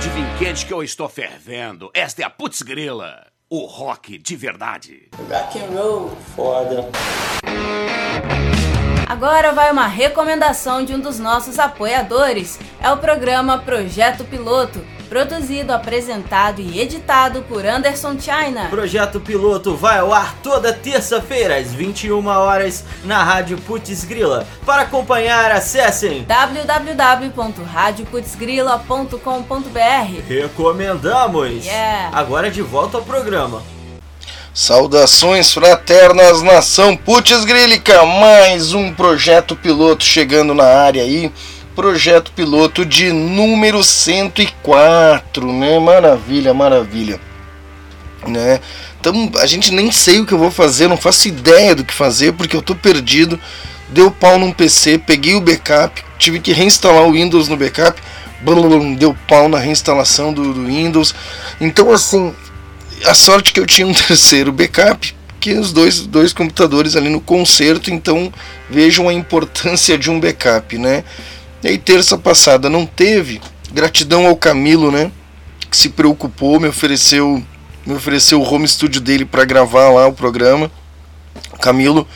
Bode vim quente que eu estou fervendo. Esta é a Putz Grila, o rock de verdade. Rock and roll. Foda. Agora vai uma recomendação de um dos nossos apoiadores. É o programa Projeto Piloto, produzido, apresentado e editado por Anderson China. Projeto Piloto vai ao ar toda terça-feira às 21 horas na Rádio Putz Grila. Para acompanhar, acessem www.radioputzgrila.com.br. Recomendamos. Yeah. Agora de volta ao programa. Saudações fraternas, nação Putz Grílica, mais um projeto piloto chegando na área aí. Projeto piloto de número 104, né? Maravilha, maravilha. Né? Então a gente nem sei o que eu vou fazer, não faço ideia do que fazer porque eu tô perdido. Deu pau num PC, peguei o backup, tive que reinstalar o Windows no backup, blum, deu pau na reinstalação do, do Windows. Então assim, a sorte que eu tinha um terceiro backup, que os dois, dois computadores ali no concerto, então vejam a importância de um backup, né? E aí terça passada não teve, gratidão ao Camilo, né? Que se preocupou, me ofereceu, me ofereceu o home studio dele para gravar lá o programa. Camilo,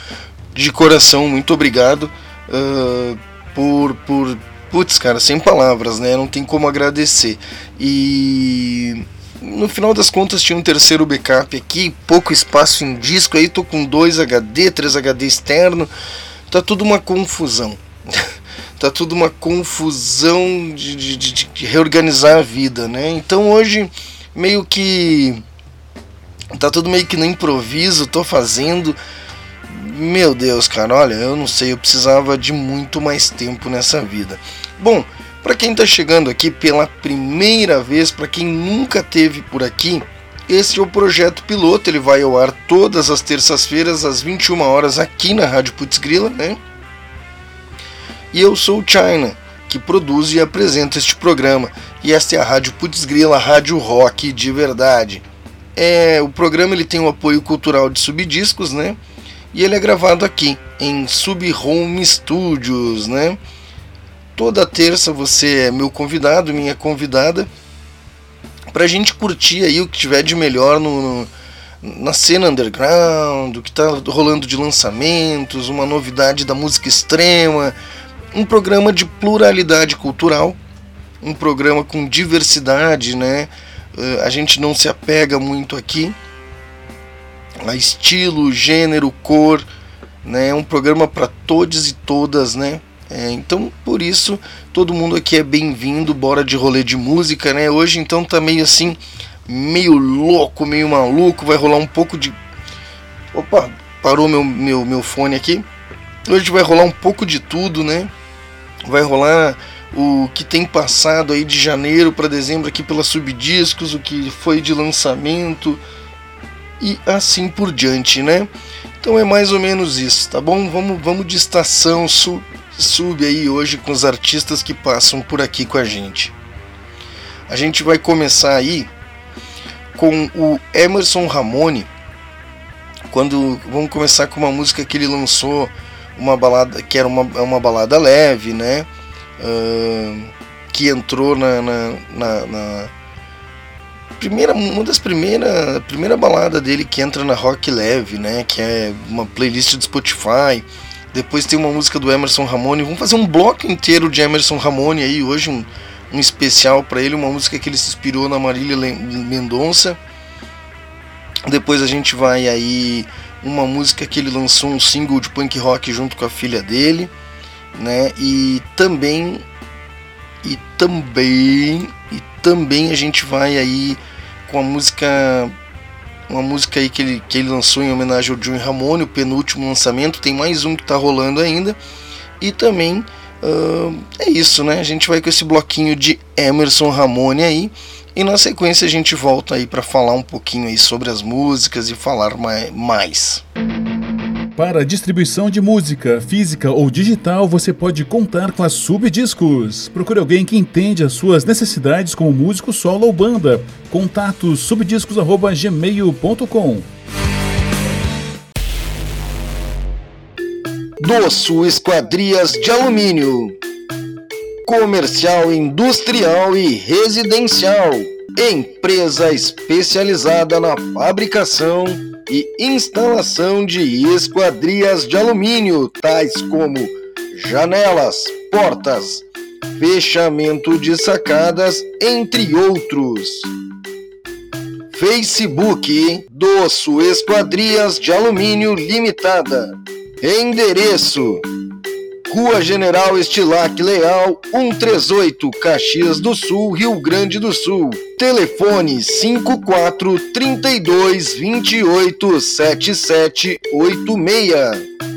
de coração, muito obrigado uh, por, por, putz, cara, sem palavras, né? Não tem como agradecer. E no final das contas tinha um terceiro backup aqui, pouco espaço em disco, aí tô com dois HD, três HD externo, tá tudo uma confusão. tá tudo uma confusão de, de, de, de, reorganizar a vida, né? Então hoje meio que tá tudo meio que no improviso, tô fazendo. Meu Deus, cara, olha, eu não sei, eu precisava de muito mais tempo nessa vida. Bom, para quem está chegando aqui pela primeira vez, para quem nunca teve por aqui, esse é o projeto piloto. Ele vai ao ar todas as terças-feiras às 21 horas aqui na Rádio Putz Grila, né? E eu sou o China, que produz e apresenta este programa. E esta é a Rádio Putz Rádio Rock de verdade. É, o programa ele tem o apoio cultural de Subdiscos, né? E ele é gravado aqui em Sub Home Studios, né? Toda terça você é meu convidado, minha convidada, pra gente curtir aí o que tiver de melhor no, no na cena underground, o que tá rolando de lançamentos, uma novidade da música extrema, um programa de pluralidade cultural, um programa com diversidade, né? A gente não se apega muito aqui a estilo, gênero, cor, né? É um programa para todos e todas, né? É, então, por isso, todo mundo aqui é bem-vindo, bora de rolê de música, né? Hoje, então, tá meio assim, meio louco, meio maluco, vai rolar um pouco de. Opa, parou meu, meu, meu fone aqui. Hoje vai rolar um pouco de tudo, né? Vai rolar o que tem passado aí de janeiro para dezembro aqui pela Subdiscos, o que foi de lançamento e assim por diante, né? Então é mais ou menos isso, tá bom? Vamos, vamos de estação sul sub aí hoje com os artistas que passam por aqui com a gente. A gente vai começar aí com o Emerson Ramone. Quando vamos começar com uma música que ele lançou, uma balada que era uma, uma balada leve, né? Uh, que entrou na, na, na, na, primeira, uma das primeiras, primeira balada dele que entra na rock leve, né? Que é uma playlist do Spotify depois tem uma música do Emerson Ramone. Vamos fazer um bloco inteiro de Emerson Ramone aí hoje, um, um especial para ele, uma música que ele se inspirou na Marília Mendonça. Depois a gente vai aí uma música que ele lançou um single de punk rock junto com a filha dele, né? E também e também e também a gente vai aí com a música uma música aí que ele, que ele lançou em homenagem ao Jimmy Ramone, o penúltimo lançamento, tem mais um que está rolando ainda. E também uh, é isso, né? A gente vai com esse bloquinho de Emerson Ramone aí. E na sequência a gente volta aí para falar um pouquinho aí sobre as músicas e falar mais. Para distribuição de música, física ou digital, você pode contar com a Subdiscos. Procure alguém que entende as suas necessidades como músico solo ou banda. Contato subdiscos@gmail.com. Doço Esquadrias de Alumínio comercial, industrial e residencial. Empresa especializada na fabricação e instalação de esquadrias de alumínio, tais como janelas, portas, fechamento de sacadas, entre outros. Facebook Doço Esquadrias de Alumínio Limitada. Endereço Rua General Estilac Leal, 138, Caxias do Sul, Rio Grande do Sul. Telefone 54 32 28 77 86.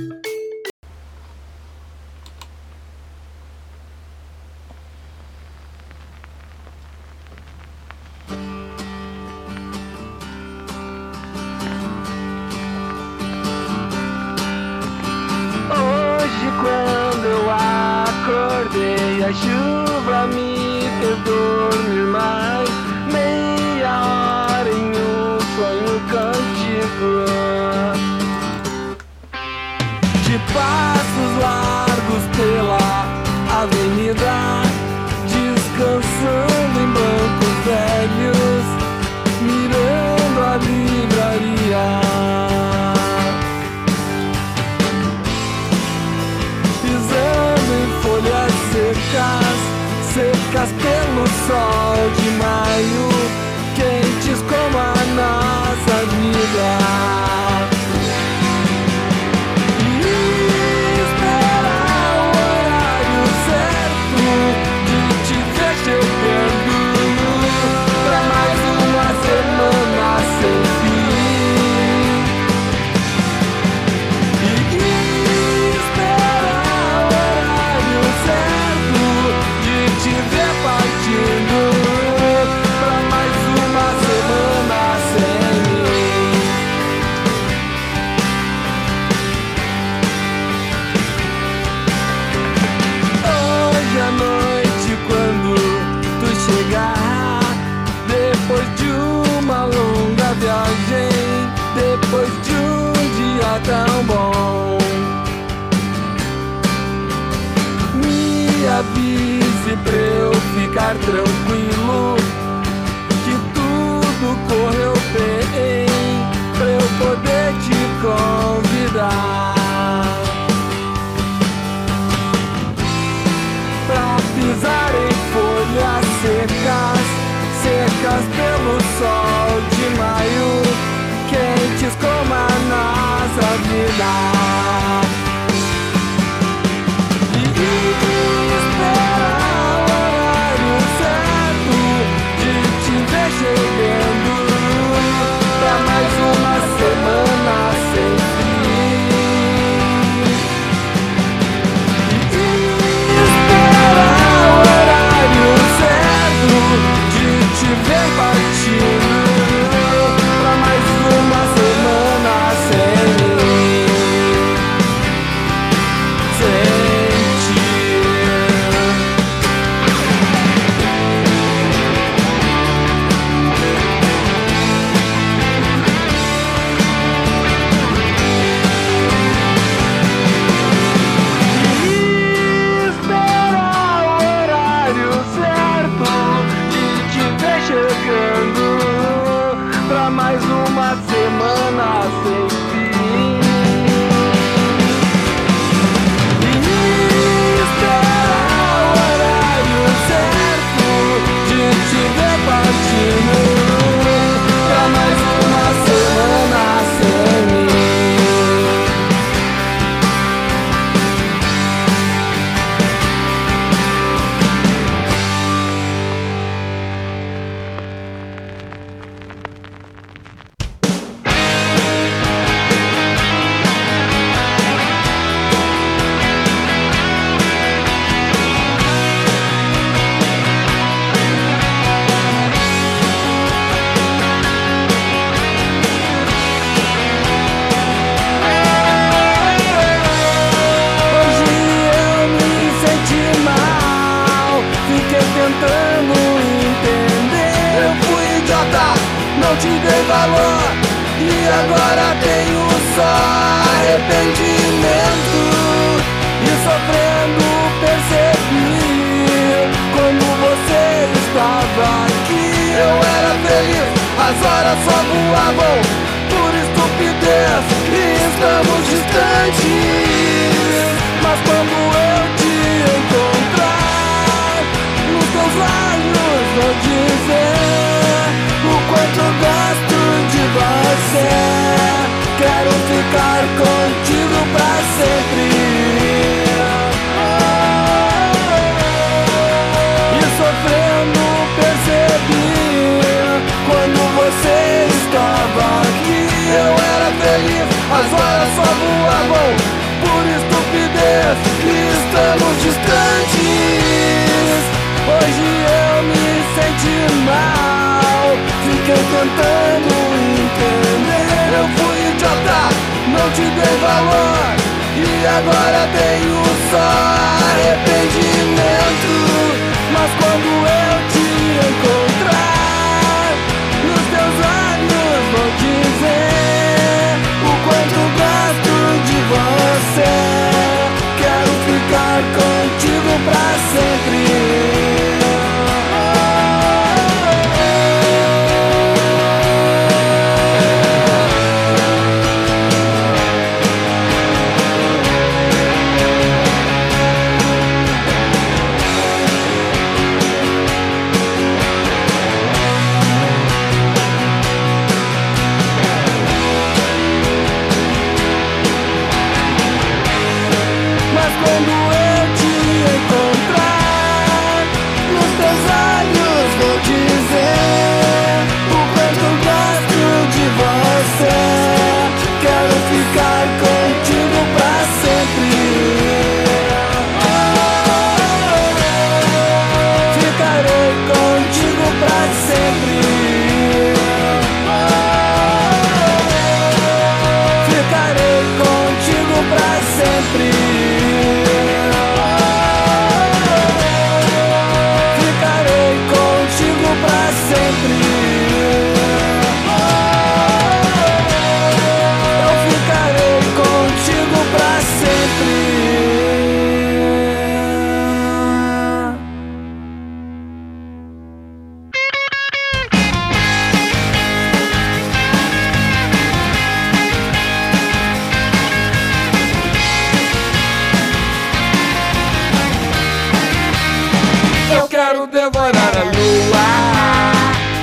vou dar na lua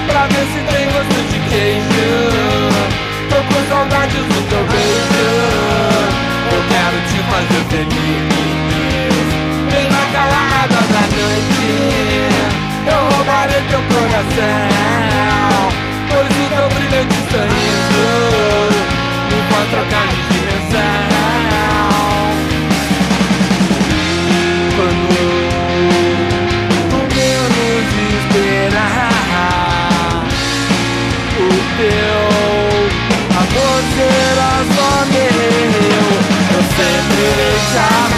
Pra ver se tem gosto de queijo. Tô com saudades do teu beijo. Eu quero te fazer feliz. Vem na calada da noite. Eu roubarei teu coração. time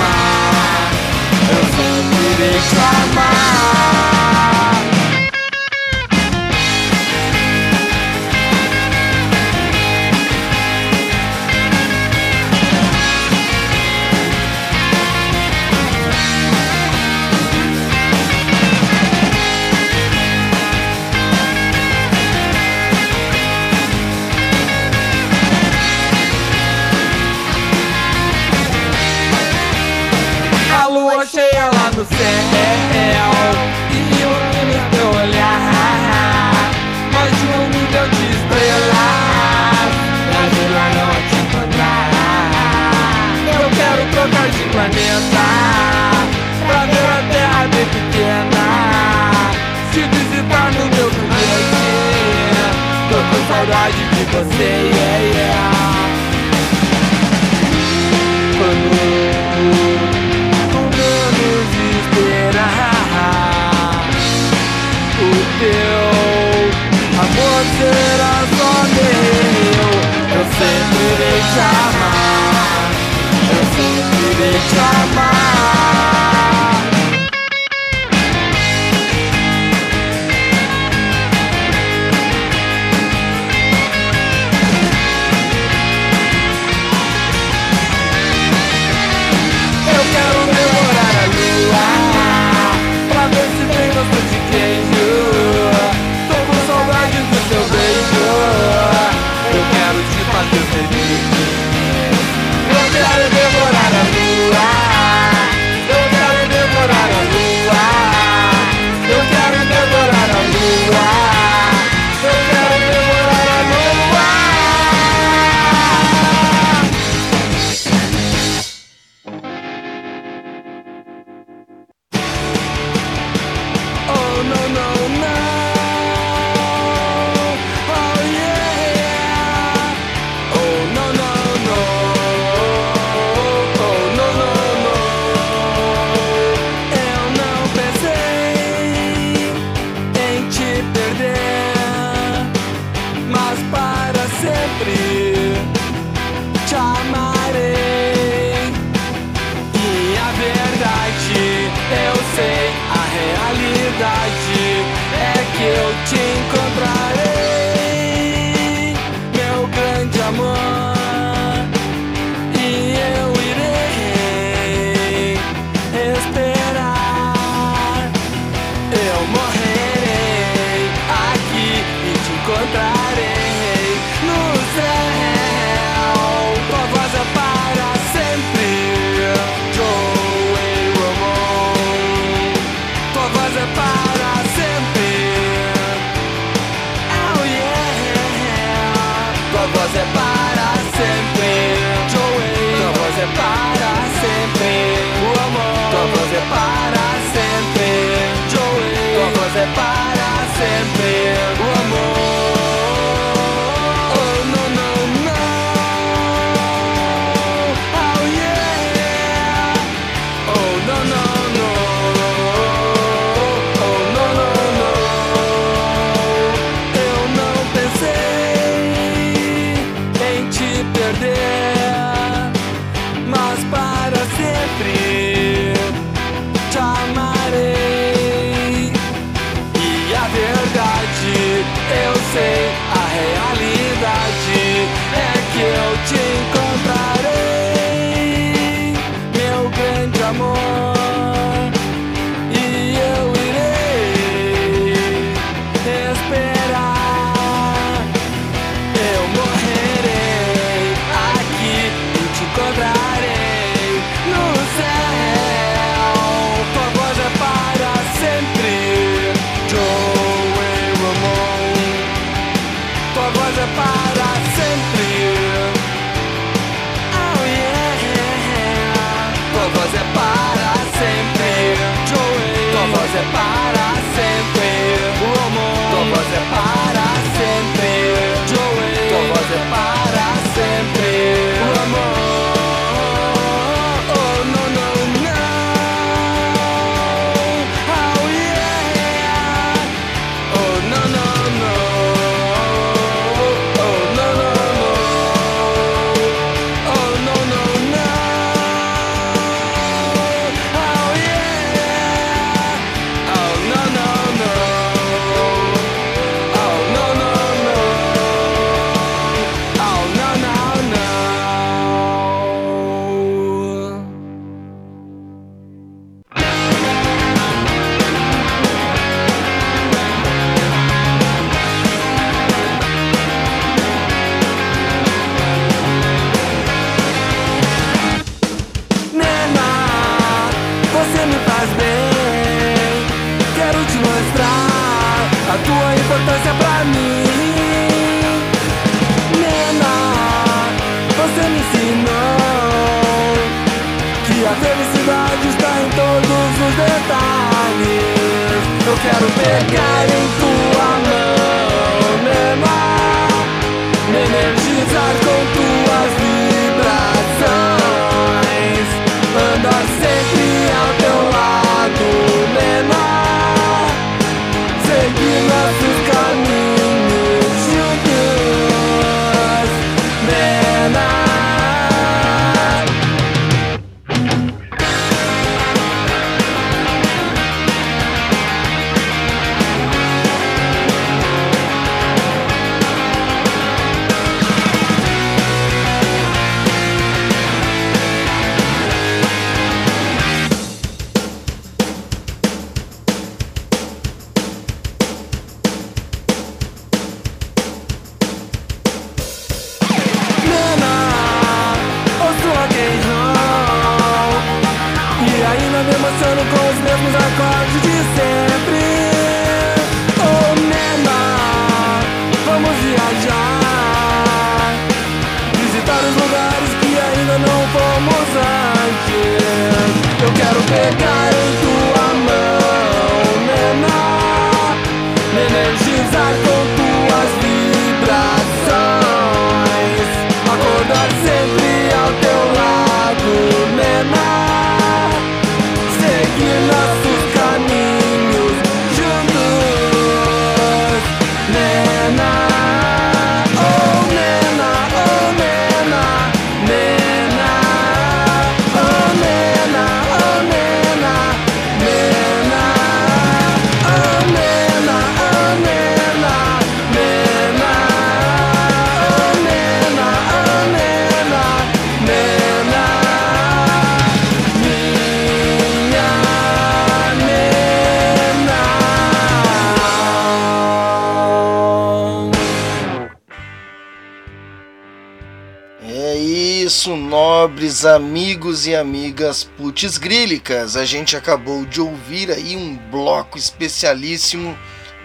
amigos e amigas putz grílicas. A gente acabou de ouvir aí um bloco especialíssimo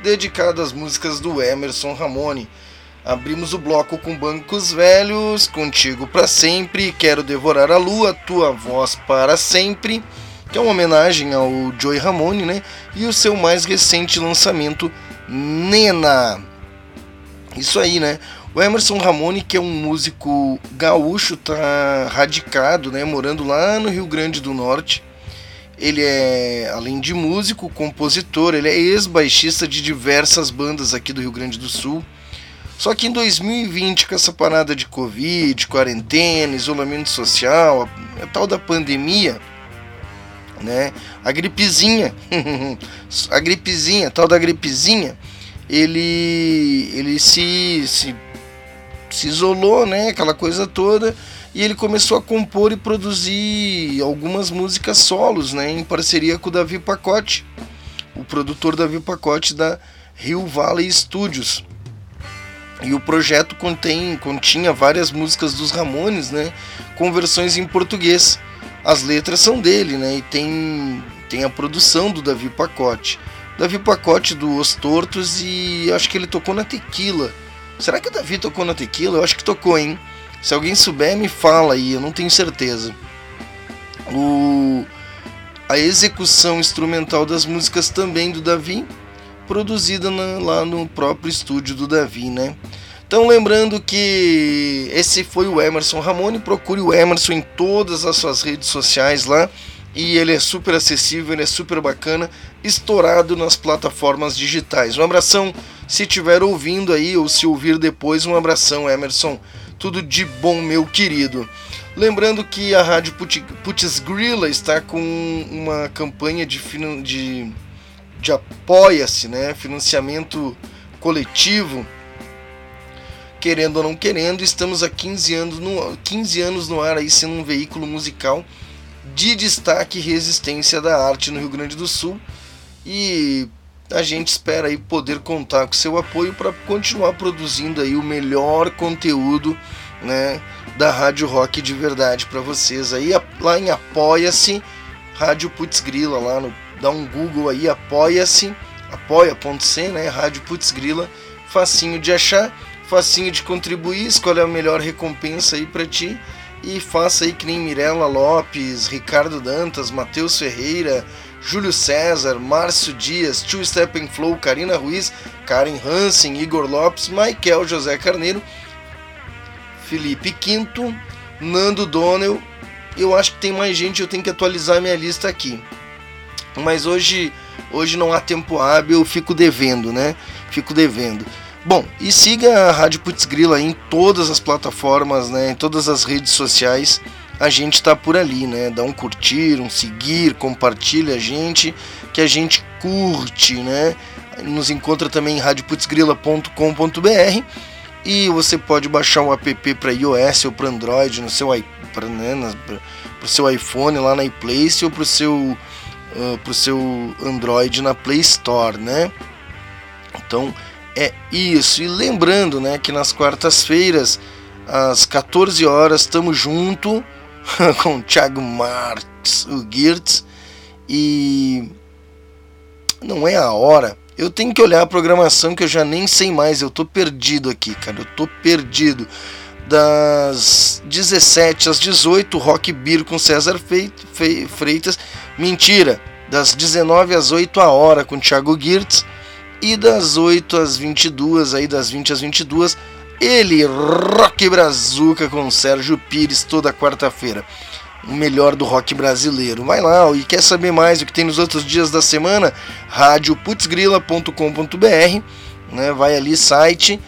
dedicado às músicas do Emerson Ramone. Abrimos o bloco com Bancos Velhos, Contigo para Sempre, Quero Devorar a Lua, Tua Voz para Sempre, que é uma homenagem ao Joey Ramone, né? E o seu mais recente lançamento, Nena. Isso aí, né? O Emerson Ramone, que é um músico gaúcho, tá radicado, né, morando lá no Rio Grande do Norte. Ele é, além de músico, compositor, ele é ex-baixista de diversas bandas aqui do Rio Grande do Sul. Só que em 2020, com essa parada de Covid, quarentena, isolamento social, a, a tal da pandemia, né? A gripezinha, a gripezinha, tal da gripezinha, ele ele se, se se isolou, né, aquela coisa toda, e ele começou a compor e produzir algumas músicas solos, né, em parceria com o Davi Pacote, o produtor Davi Pacote da Rio Valley Studios. E o projeto contém, continha várias músicas dos Ramones, né, com versões em português. As letras são dele, né, e tem tem a produção do Davi Pacote. Davi Pacote do Os Tortos e acho que ele tocou na Tequila. Será que o Davi tocou na Tequila? Eu acho que tocou, hein? Se alguém souber, me fala aí, eu não tenho certeza. O... A execução instrumental das músicas também do Davi, produzida na- lá no próprio estúdio do Davi, né? Então, lembrando que esse foi o Emerson Ramone. Procure o Emerson em todas as suas redes sociais lá. E ele é super acessível, ele é super bacana, estourado nas plataformas digitais. Um abração se estiver ouvindo aí ou se ouvir depois. Um abração, Emerson. Tudo de bom, meu querido. Lembrando que a Rádio Put- Putz Grilla está com uma campanha de, de, de apoia-se, né? Financiamento coletivo querendo ou não querendo, estamos há 15 anos no, 15 anos no ar aí sendo um veículo musical de destaque e resistência da arte no Rio Grande do Sul. E a gente espera aí poder contar com seu apoio para continuar produzindo aí o melhor conteúdo, né, da Rádio Rock de verdade para vocês aí lá em apoia-se Rádio Putz Grila lá no dá um Google aí apoia-se apoia.c, né, Rádio Putz Grila facinho de achar, facinho de contribuir, escolhe a melhor recompensa aí para ti e faça aí que nem Mirella Lopes, Ricardo Dantas, Matheus Ferreira, Júlio César, Márcio Dias, Two Step Flow, Karina Ruiz, Karen Hansen, Igor Lopes, Michael José Carneiro, Felipe Quinto, Nando Donnell. Eu acho que tem mais gente, eu tenho que atualizar minha lista aqui. Mas hoje, hoje não há tempo hábil, eu fico devendo, né? Fico devendo. Bom, e siga a Rádio Putz Grila em todas as plataformas, né? Em todas as redes sociais a gente está por ali, né? Dá um curtir, um seguir, compartilha a gente, que a gente curte, né? Nos encontra também em radioputzgrila.com.br e você pode baixar um app para iOS ou para Android no seu, pra, né, seu iPhone lá na iPlace ou para o seu, uh, pro seu Android na Play Store, né? Então é isso. E lembrando, né, que nas quartas-feiras às 14 horas estamos junto com o Thiago Marx, o Girtz, e não é a hora. Eu tenho que olhar a programação que eu já nem sei mais, eu tô perdido aqui, cara, eu tô perdido. Das 17 às 18, Rock Beer com César Freitas. Mentira, das 19 às 8 a hora com Thiago Girtz. E das 8 às 22, aí das 20 às 22, ele, Rock Brazuca com Sérgio Pires, toda quarta-feira. O melhor do rock brasileiro. Vai lá e quer saber mais o que tem nos outros dias da semana? radioputzgrila.com.br né? Vai ali, site,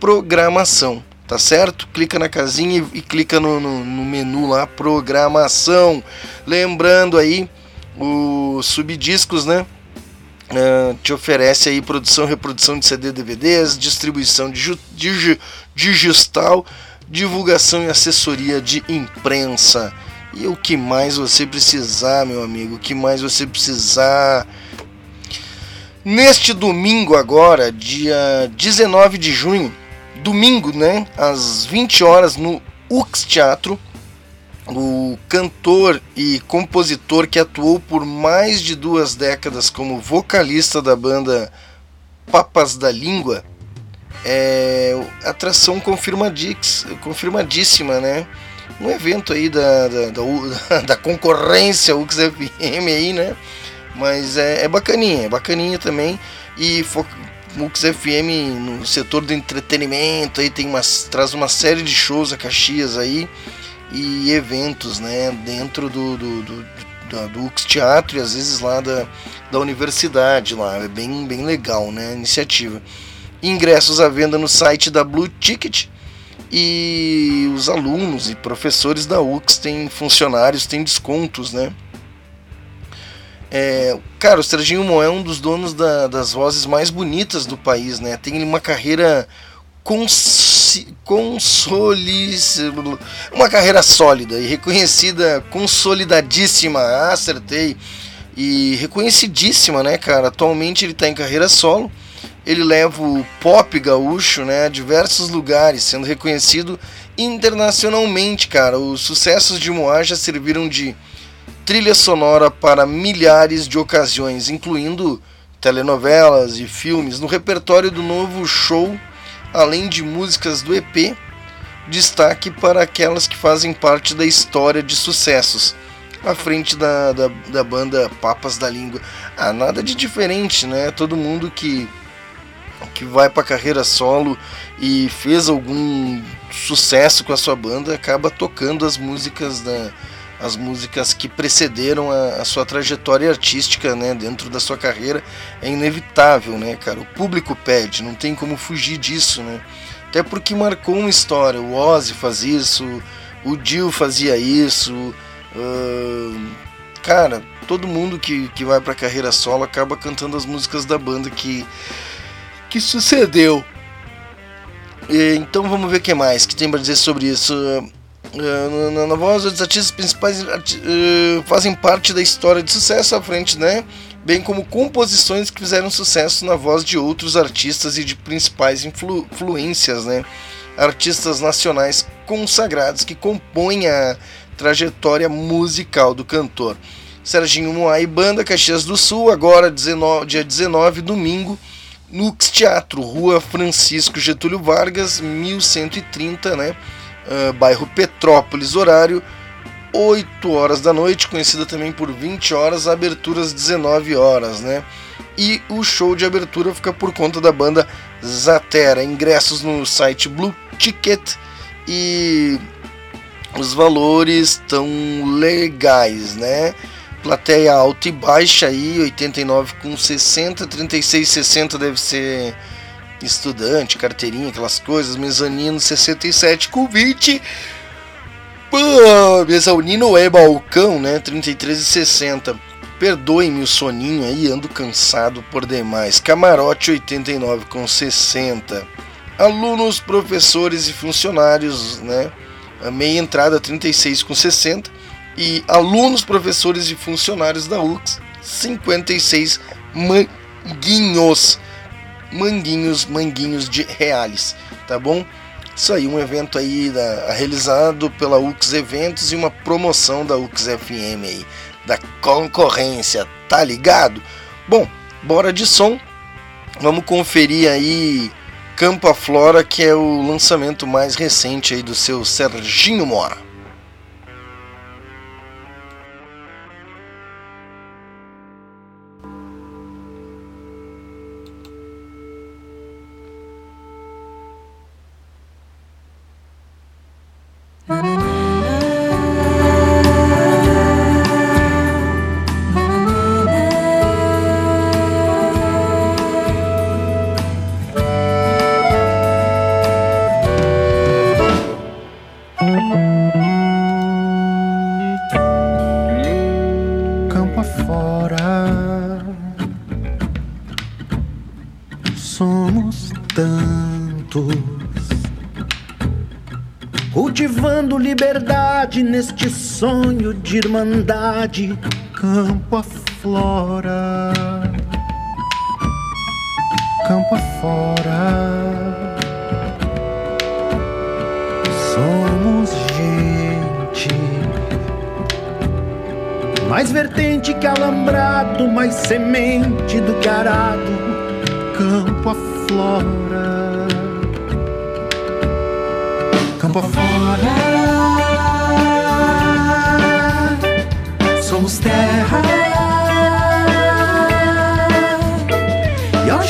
programação, tá certo? Clica na casinha e, e clica no, no, no menu lá, programação. Lembrando aí, os subdiscos, né? Uh, te oferece aí produção e reprodução de CD DVDs, distribuição de digital, divulgação e assessoria de imprensa. E o que mais você precisar, meu amigo, o que mais você precisar. Neste domingo agora, dia 19 de junho, domingo, né, às 20 horas no UX Teatro, o cantor e compositor que atuou por mais de duas décadas como vocalista da banda Papas da Língua, é atração confirmadíssima, né? Um evento aí da, da, da, da concorrência UXFM aí, né? Mas é, é bacaninha, é bacaninha também. E Mux FM no setor do entretenimento aí tem umas, traz uma série de shows a Caxias aí e eventos né, dentro do, do, do, do, do UX Teatro e às vezes lá da, da universidade lá. É bem, bem legal né, a iniciativa. Ingressos à venda no site da Blue Ticket e os alunos e professores da UX têm funcionários, têm descontos, né? É, cara, o Serginho Moé é um dos donos da, das vozes mais bonitas do país, né? Tem uma carreira consolis, uma carreira sólida e reconhecida, consolidadíssima, acertei, e reconhecidíssima, né, cara? Atualmente ele está em carreira solo, ele leva o pop gaúcho, né, a diversos lugares, sendo reconhecido internacionalmente, cara. Os sucessos de Moá já serviram de trilha sonora para milhares de ocasiões, incluindo telenovelas e filmes. No repertório do novo show além de músicas do EP, destaque para aquelas que fazem parte da história de sucessos, à frente da, da, da banda Papas da Língua. Ah, nada de diferente, né? Todo mundo que, que vai para carreira solo e fez algum sucesso com a sua banda acaba tocando as músicas da as músicas que precederam a, a, sua trajetória artística, né, dentro da sua carreira, é inevitável, né, cara? O público pede, não tem como fugir disso, né? Até porque marcou uma história. O Ozzy faz isso, o Dio fazia isso, uh, cara, todo mundo que, que vai para carreira solo acaba cantando as músicas da banda que que sucedeu. E, então vamos ver o que mais que tem para dizer sobre isso. Uh, na, na, voz, os artistas principais uh, fazem parte da história de sucesso à frente, né? Bem como composições que fizeram sucesso na voz de outros artistas e de principais influ influências, né? Artistas nacionais consagrados que compõem a trajetória musical do cantor. Serginho Moá e Banda, Caxias do Sul, agora 19, dia 19, domingo, Nux Teatro, Rua Francisco Getúlio Vargas, 1130, né? Uh, bairro Petrópolis, horário 8 horas da noite, conhecida também por 20 horas, aberturas 19 horas, né? E o show de abertura fica por conta da banda Zatera. Ingressos no site Blue Ticket e os valores estão legais, né? Plateia alta e baixa aí, 89 com 60, 36 60 deve ser estudante, carteirinha, aquelas coisas, mezanino 67 com 20. Pô, mezanino é balcão, né? 33 e 60. Perdoe-me o soninho aí, ando cansado por demais. Camarote 89 com 60. Alunos, professores e funcionários, né? A meia entrada 36 com 60 e alunos, professores e funcionários da UX 56 manguinhos. Manguinhos, manguinhos de reais, tá bom? Isso aí, um evento aí da, realizado pela UX Eventos e uma promoção da UX FM aí, da concorrência, tá ligado? Bom, bora de som. Vamos conferir aí Campo Flora, que é o lançamento mais recente aí do seu Serginho Mora. De irmandade, campo aflora, campo afora. Somos gente, mais vertente que alambrado, mais semente do que arado, campo aflora, campo afora. Somos terra. E ao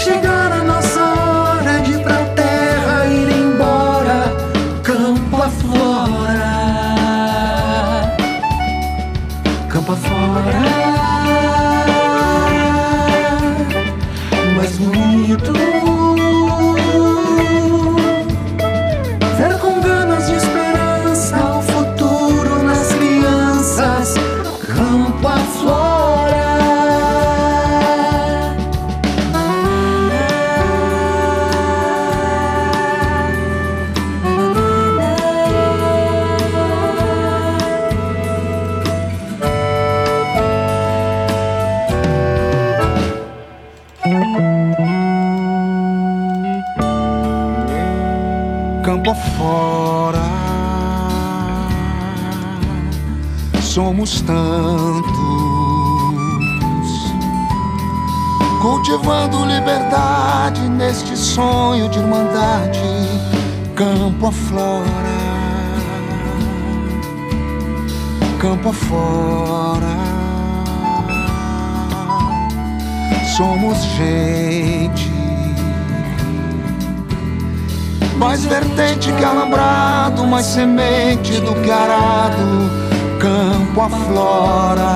cultivando liberdade neste sonho de irmandade, campo aflora, campo afora. Somos gente, mais vertente que alambrado, mais semente do que arado campo aflora,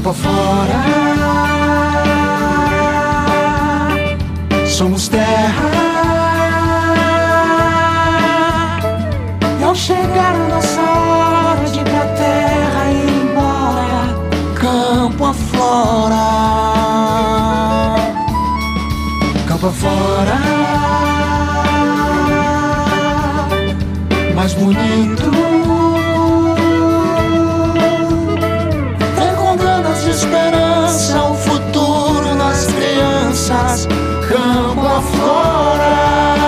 campo aflora. Somos terra. E ao chegar a nossa hora de ir pra terra e ir embora, campo aflora, campo aflora. mais bonito. Campo afora. Campo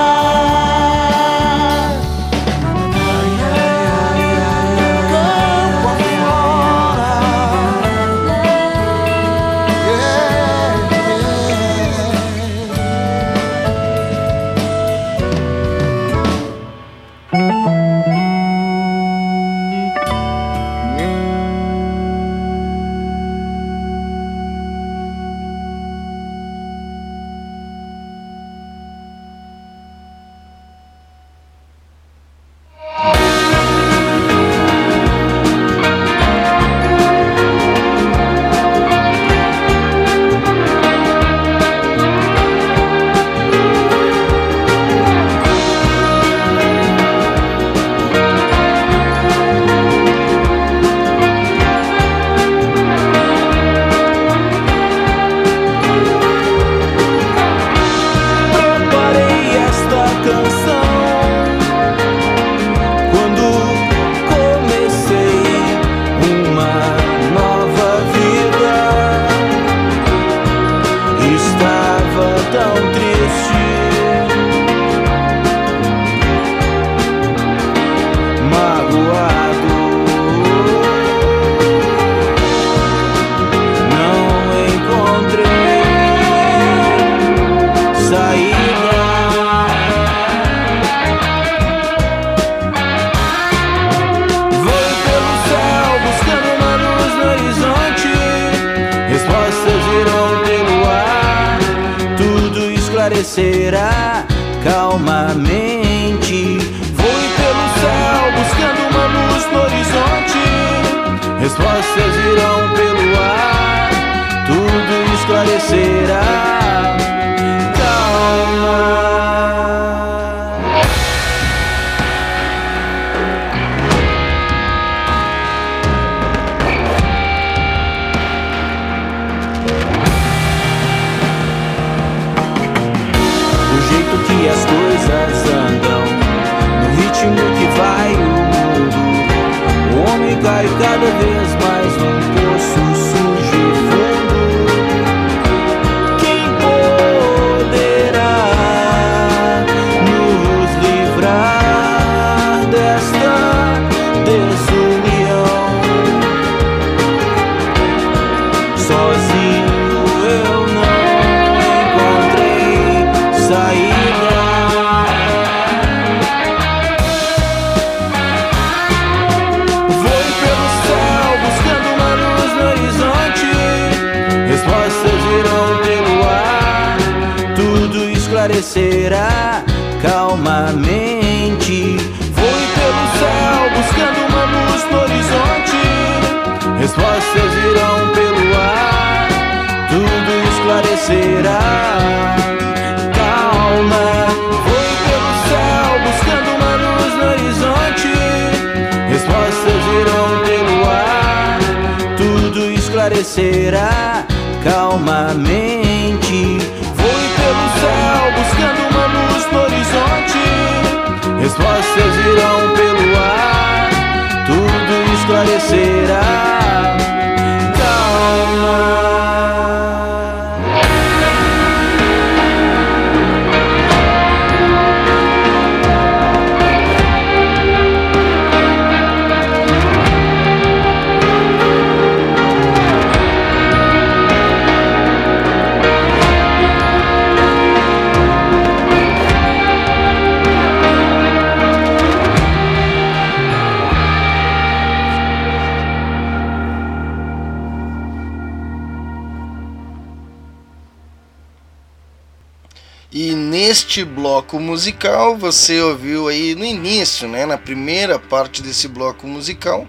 bloco musical você ouviu aí no início, né, na primeira parte desse bloco musical,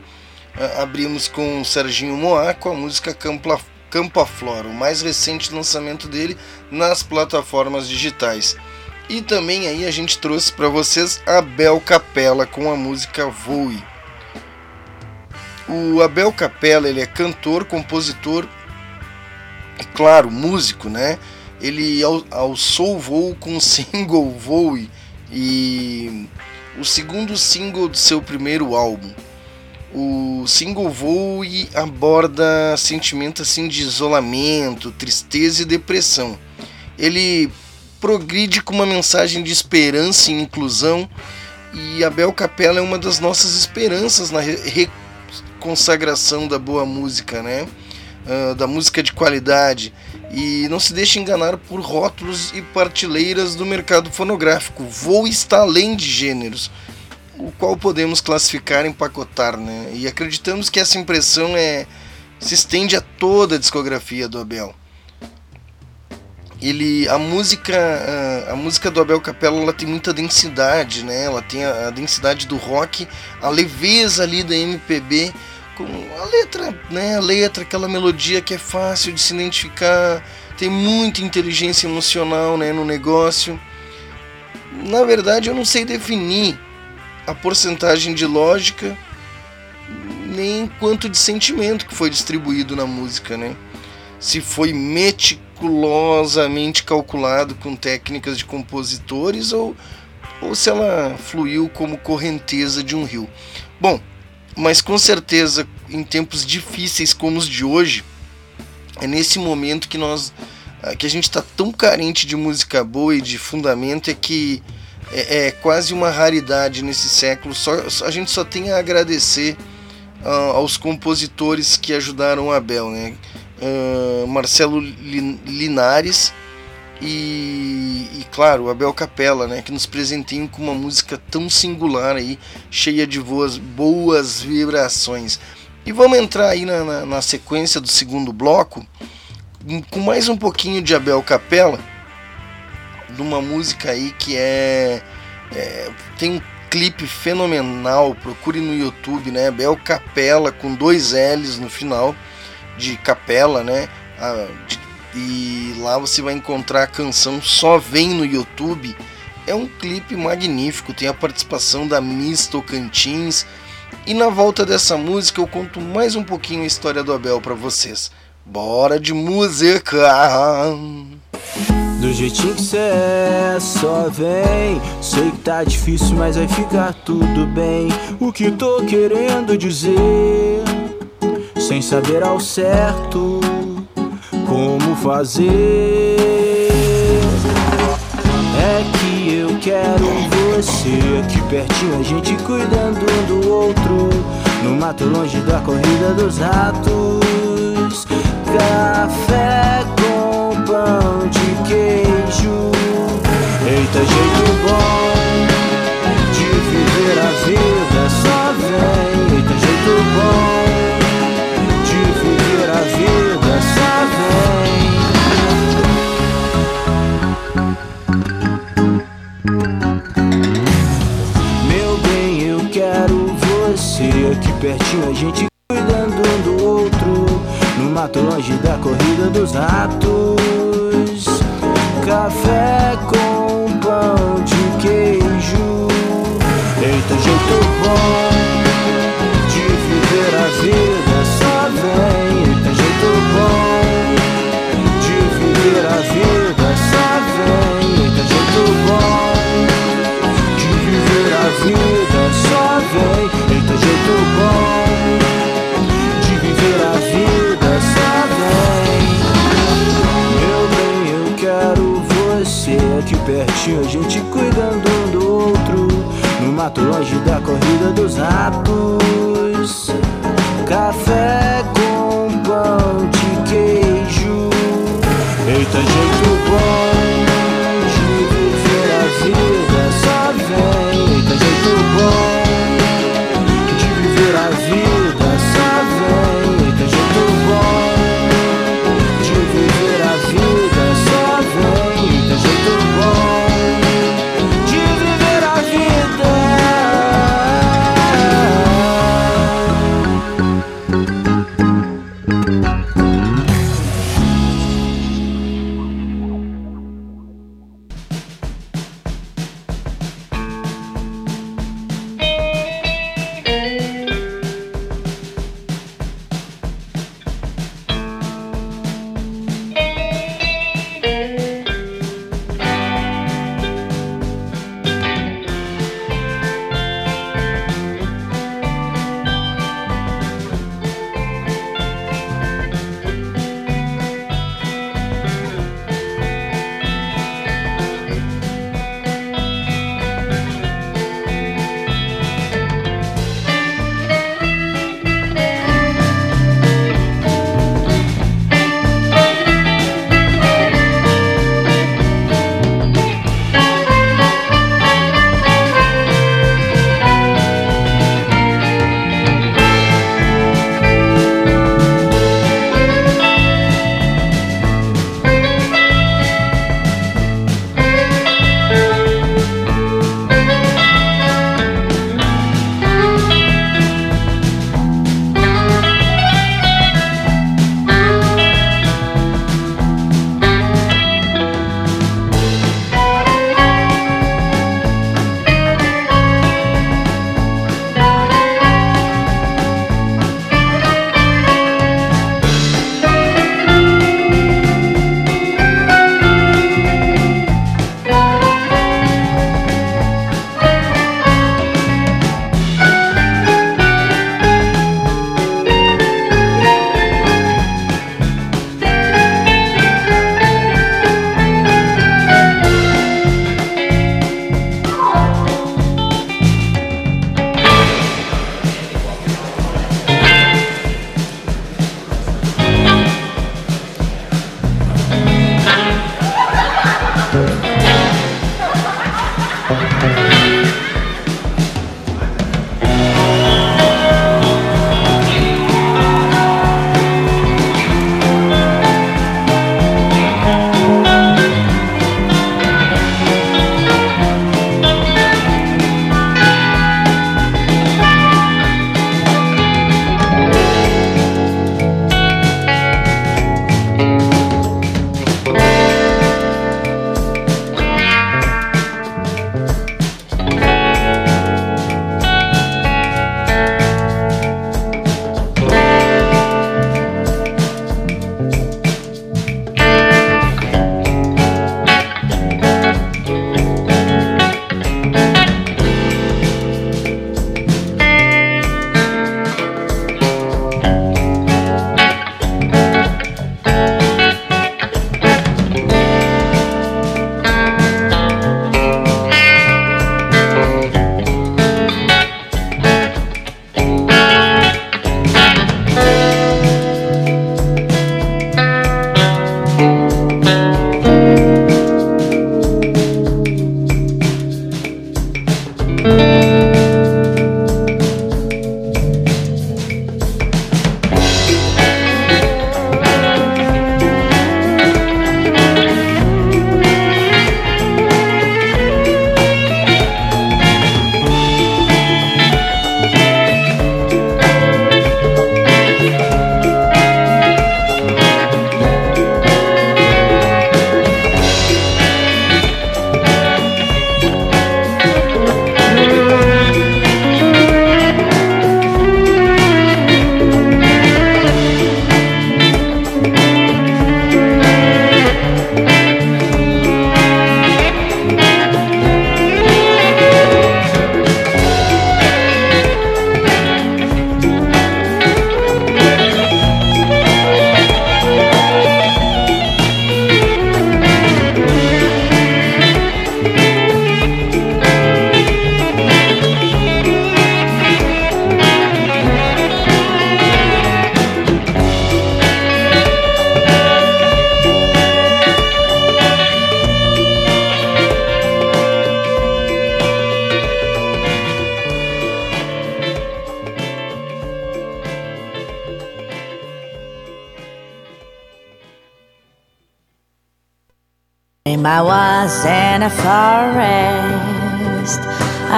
ah, abrimos com o Serginho Moá com a música Campa, Flora, o mais recente lançamento dele nas plataformas digitais. E também aí a gente trouxe para vocês Abel Capella com a música Voe. O Abel Capella ele é cantor, compositor e claro, músico, né? Ele al- alçou o voo com o single Voe e o segundo single do seu primeiro álbum. O single Voe aborda sentimento assim de isolamento, tristeza e depressão. Ele progride com uma mensagem de esperança e inclusão e Abel Capella é uma das nossas esperanças na re- reconsagração da boa música, né? Ah, da música de qualidade e não se deixe enganar por rótulos e partilheiras do mercado fonográfico. Voo está além de gêneros, o qual podemos classificar empacotar, né? E acreditamos que essa impressão é se estende a toda a discografia do Abel. Ele, a música, a, música do Abel Capella, ela tem muita densidade, né? Ela tem a, a densidade do rock, a leveza ali da MPB, com a letra, né? A letra, aquela melodia que é fácil de se identificar, tem muita inteligência emocional, né? No negócio. Na verdade, eu não sei definir a porcentagem de lógica nem quanto de sentimento que foi distribuído na música, né? Se foi meticulosamente calculado com técnicas de compositores ou, ou se ela fluiu como correnteza de um rio. Bom, mas com certeza em tempos difíceis como os de hoje, é nesse momento que nós que a gente está tão carente de música boa e de fundamento é que é, é quase uma raridade nesse século. Só, a gente só tem a agradecer uh, aos compositores que ajudaram Abel, né? Uh, Marcelo Linares e, e, claro, Abel Capella, né? Que nos presenteiem com uma música tão singular aí, cheia de boas, boas vibrações. E vamos entrar aí na, na, na sequência do segundo bloco com mais um pouquinho de Abel Capella de uma música aí que é, é tem um clipe fenomenal, procure no YouTube, né? Bel Capela com dois L's no final de Capela, né? Ah, de, e lá você vai encontrar a canção Só Vem no YouTube. É um clipe magnífico, tem a participação da Miss Tocantins. E na volta dessa música eu conto mais um pouquinho a história do Abel para vocês. Bora de música! Do jeitinho que cê é, só vem. Sei que tá difícil, mas vai ficar tudo bem. O que tô querendo dizer, sem saber ao certo como fazer. É que eu quero você aqui pertinho, a gente cuidando um do outro. No mato longe da corrida dos ratos. Café com pão de queijo. Eita, jeito bom de viver a vida. Só vem, eita, jeito bom pertinho, a gente cuidando um do outro. No mato longe da corrida dos ratos. Café aqui pertinho, a gente cuidando um do outro. No mato longe da corrida dos ratos. Café com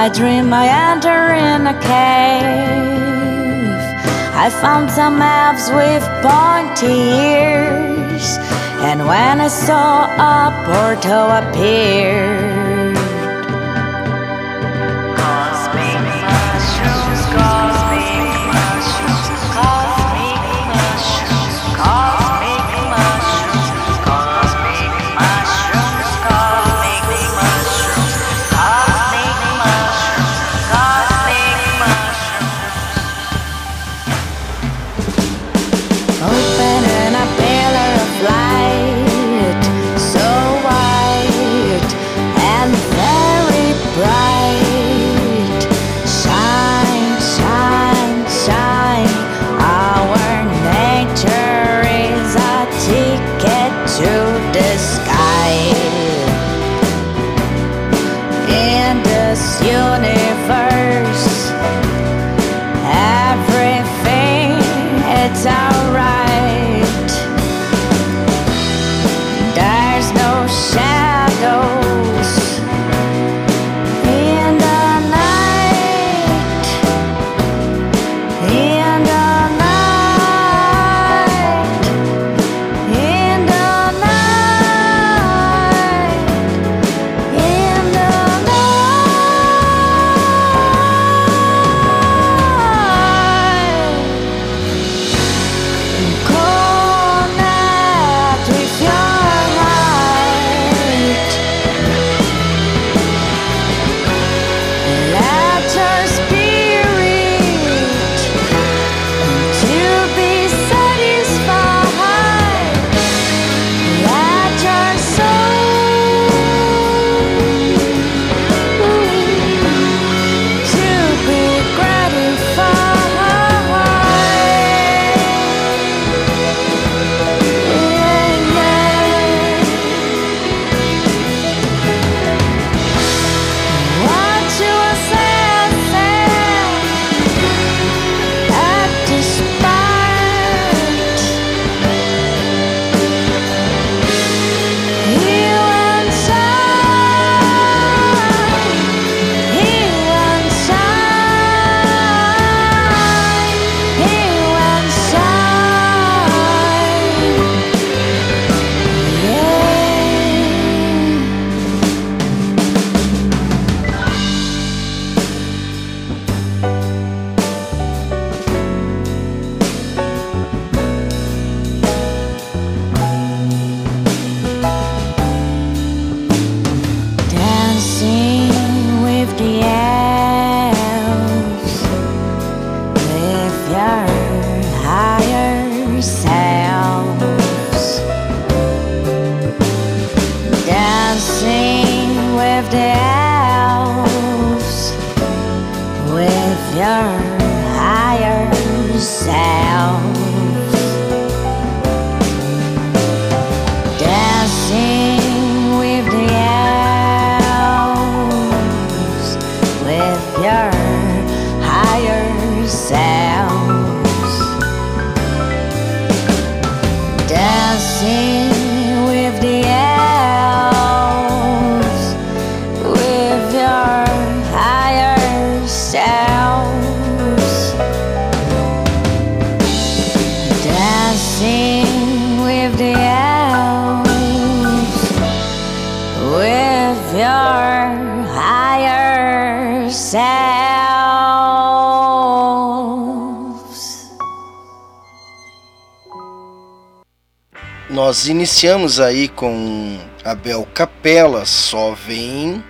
I dream I enter in a cave. I found some elves with pointy ears. And when I saw a portal appear, Iniciamos aí com Abel Capela, Só Vem.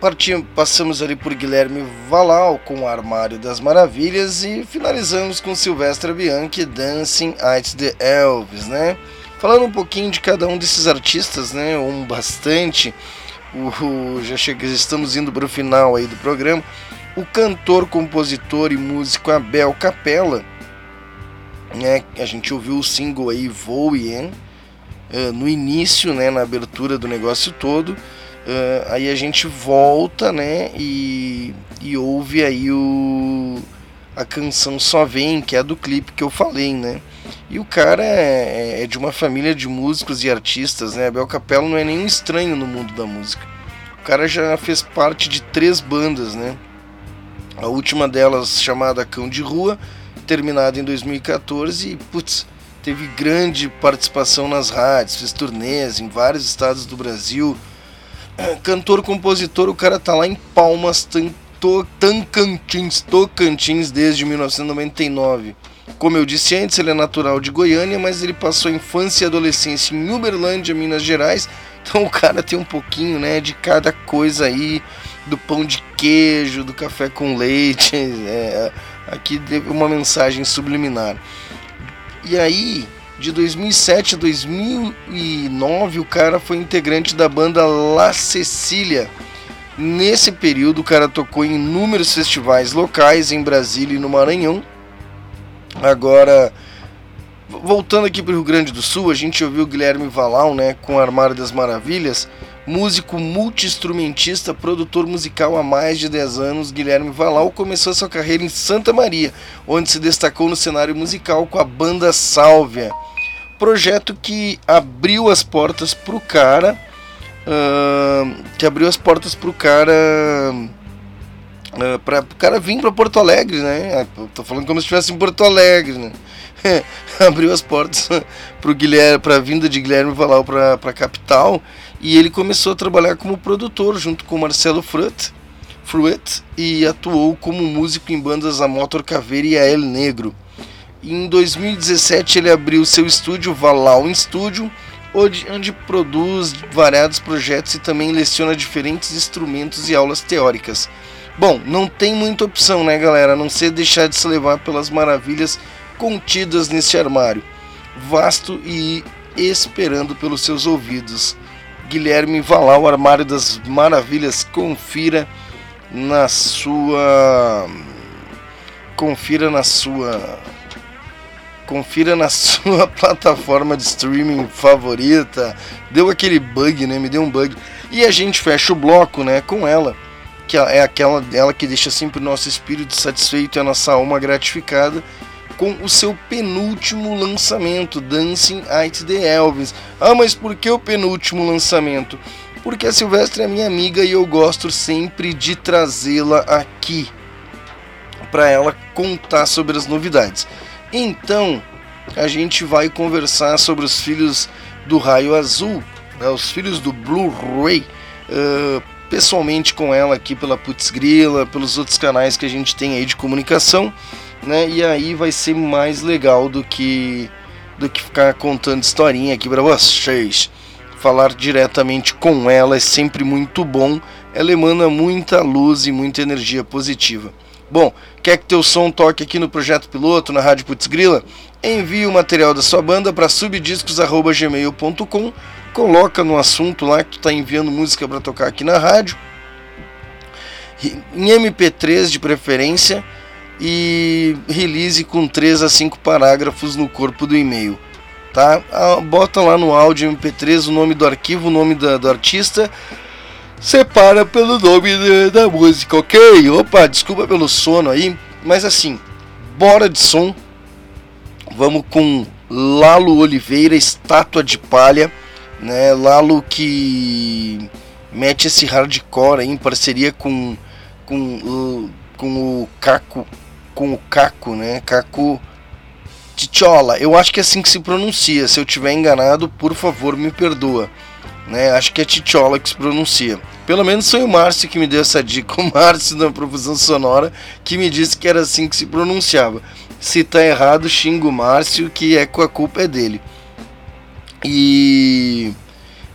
Partimos, passamos ali por Guilherme Valal com o Armário das Maravilhas e finalizamos com Silvestre Bianchi, Dancing at the Elves, né? Falando um pouquinho de cada um desses artistas, né? Um bastante. O- já chega, estamos indo para o final aí do programa. O cantor, compositor e músico Abel Capela, né? A gente ouviu o single aí Voe, hein? eh, no início, né, na abertura do negócio todo. eh, aí a gente volta, né, e, e ouve aí o a canção Só Vem, que é a do clipe que eu falei, né? E o cara é, é de uma família de músicos e artistas, né? Abel Capello não é nenhum estranho no mundo da música. O cara já fez parte de três bandas, né? A última delas chamada Cão de Rua, terminada em 2014 e, putz, teve grande participação nas rádios, fez turnês em vários estados do Brasil. Cantor, compositor, o cara tá lá em Palmas, Tocantins, Tocantins desde 1999. Como eu disse antes, ele é natural de Goiânia, mas ele passou a infância e adolescência em Uberlândia, Minas Gerais. Então o cara tem um pouquinho, né, de cada coisa aí, do pão de queijo, do café com leite. É, aqui uma mensagem subliminar. E aí, de 2007 a 2009, o cara foi integrante da banda La Cecília. Nesse período, o cara tocou em inúmeros festivais locais em Brasília e no Maranhão Agora, voltando aqui para o Rio Grande do Sul, a gente ouviu o Guilherme Valau, né, com Armário das Maravilhas, músico multi-instrumentista, produtor musical há mais de 10 anos, Guilherme Valau começou sua carreira em Santa Maria, onde se destacou no cenário musical com a banda Sálvia. Projeto que abriu as portas para o cara, uh, que abriu as portas para o cara uh, para o cara vir para Porto Alegre, né? Ah, tô falando como se estivesse em Porto Alegre, né? Abriu as portas para Guilherme, para a vinda de Guilherme Valau para a capital e ele começou a trabalhar como produtor junto com Marcelo Fruet, Fruet e atuou como músico em bandas A Motor Caveira e a El Negro. Em 2017 ele abriu seu estúdio Valau Studio, onde, produz variados projetos e também leciona diferentes instrumentos e aulas teóricas. Bom, não tem muita opção, né, galera? A não ser deixar de se levar pelas maravilhas contidas nesse armário, vasto e esperando pelos seus ouvidos. Guilherme Valau, o Armário das Maravilhas, confira na sua. Confira na sua. Confira na sua plataforma de streaming favorita. Deu aquele bug, né? Me deu um bug. E a gente fecha o bloco, né? Com ela que é aquela ela que deixa sempre o nosso espírito satisfeito e a nossa alma gratificada com o seu penúltimo lançamento, Dancing at the Elvis. Ah, mas por que o penúltimo lançamento? Porque a Silvestre é minha amiga e eu gosto sempre de trazê-la aqui para ela contar sobre as novidades. Então, a gente vai conversar sobre os filhos do Raio Azul, né, os filhos do Blu-ray. Uh, pessoalmente com ela aqui pela Putz Grila, pelos outros canais que a gente tem aí de comunicação, né? E aí vai ser mais legal do que do que ficar contando historinha aqui para vocês. Falar diretamente com ela é sempre muito bom. Ela emana muita luz e muita energia positiva. Bom, quer que teu som toque aqui no projeto piloto na Rádio Putz Grila? Envie o material da sua banda para subdiscos@gmail.com coloca no assunto lá que tu tá enviando música para tocar aqui na rádio, em MP3 de preferência, e release com 3 a 5 parágrafos no corpo do e-mail. Tá? Ah, bota lá no áudio MP3 o nome do arquivo, o nome da, do artista, separa pelo nome da, da música, ok? Opa, desculpa pelo sono aí, mas assim, bora de som. Vamos com Lalo Oliveira, Estátua de Palha né? Lalo que mete esse hardcore aí em parceria com com com o Caco, com o Caco, né? Caco Tichola. Eu acho que é assim que se pronuncia. Se eu tiver enganado, por favor, me perdoa. Né? Acho que é Tichola que se pronuncia. Pelo menos foi o Márcio que me deu essa dica, o Márcio da Profusão Sonora, que me disse que era assim que se pronunciava. Se tá errado, xingo o Márcio, que é com a culpa é dele. E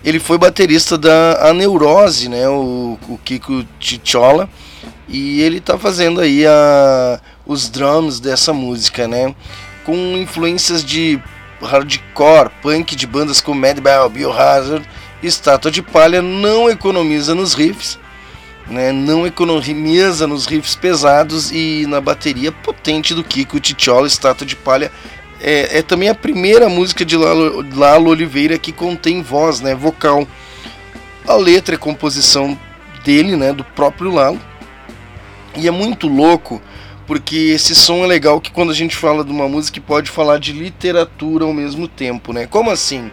ele foi baterista da a Neurose, né, o, o Kiko Tichola, e ele tá fazendo aí a, os drums dessa música, né, com influências de hardcore, punk de bandas como Madball, Biohazard, Estátua de Palha, não economiza nos riffs, né, não economiza nos riffs pesados e na bateria potente do Kiko Tichola, Estátua de Palha. É, é, também a primeira música de Lalo, Lalo Oliveira que contém voz, né, vocal. A letra é composição dele, né, do próprio Lalo. E é muito louco porque esse som é legal que quando a gente fala de uma música pode falar de literatura ao mesmo tempo, né? Como assim?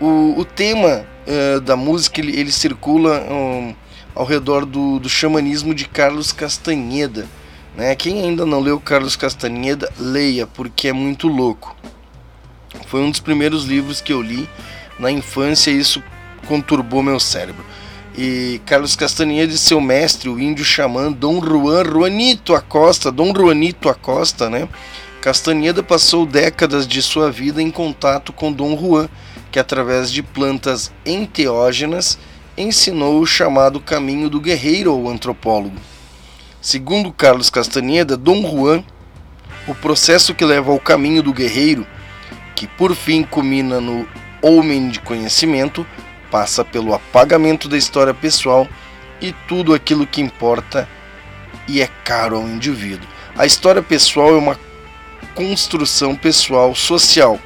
O, o tema uh, da música ele, ele circula um, ao redor do, do xamanismo de Carlos Castanheda. Né? Quem ainda não leu Carlos Castanheda, leia, porque é muito louco. Foi um dos primeiros livros que eu li na infância e isso conturbou meu cérebro. E Carlos Castanheda e seu mestre, o índio xamã Dom Juan Juanito Acosta, Dom Juanito Acosta, né? Castanheda passou décadas de sua vida em contato com Dom Juan, que através de plantas enteógenas ensinou o chamado caminho do guerreiro ao antropólogo. Segundo Carlos Castanheda, Dom Juan, o processo que leva ao caminho do guerreiro, que por fim culmina no homem de conhecimento, passa pelo apagamento da história pessoal e tudo aquilo que importa e é caro ao indivíduo. A história pessoal é uma construção pessoal social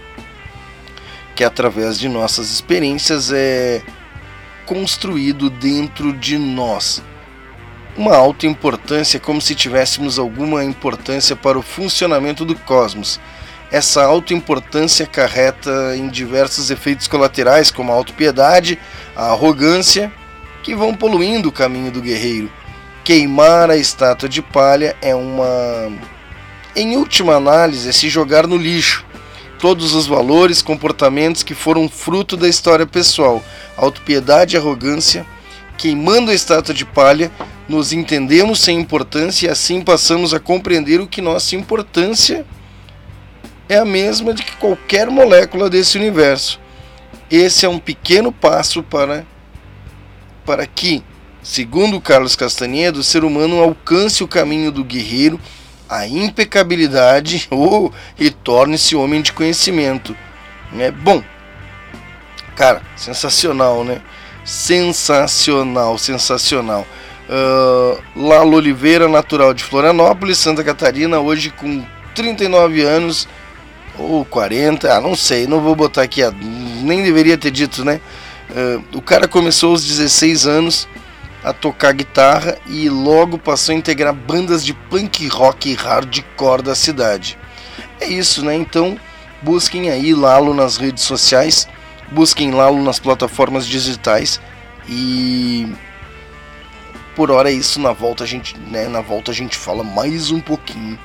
que através de nossas experiências é construído dentro de nós. Uma alta importância, como se tivéssemos alguma importância para o funcionamento do cosmos essa autoimportância carreta em diversos efeitos colaterais, como a autopiedade, a arrogância, que vão poluindo o caminho do guerreiro. Queimar a estátua de palha é uma. Em última análise, é se jogar no lixo todos os valores, comportamentos que foram fruto da história pessoal, autopiedade e arrogância, queimando a estátua de palha, nos entendemos sem importância e assim passamos a compreender o que nossa importância é a mesma de que qualquer molécula desse universo. Esse é um pequeno passo para, para que, segundo Carlos Castanhedo, o ser humano alcance o caminho do guerreiro, a impecabilidade oh, e torne-se homem de conhecimento. É bom, cara, sensacional, né? Sensacional, sensacional. Uh, Lalo Oliveira, natural de Florianópolis, Santa Catarina, hoje com 39 anos, ou 40, ah, não sei, não vou botar aqui, nem deveria ter dito, né? Uh, o cara começou aos 16 anos a tocar guitarra e logo passou a integrar bandas de punk rock e hardcore da cidade. É isso, né? Então busquem aí Lalo nas redes sociais, busquem Lalo nas plataformas digitais e por hora é isso. Na volta a gente, né? Na volta a gente fala mais um pouquinho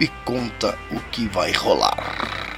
e conta o que vai rolar.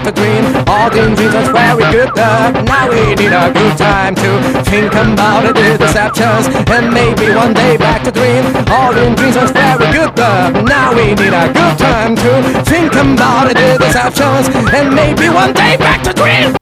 like a dream. All in Jesus very good but Now we need a good time to think about the deceptions and maybe one day back to dream. All in Jesus very good but Now we need a good time to think about the deceptions and maybe one day back to dream.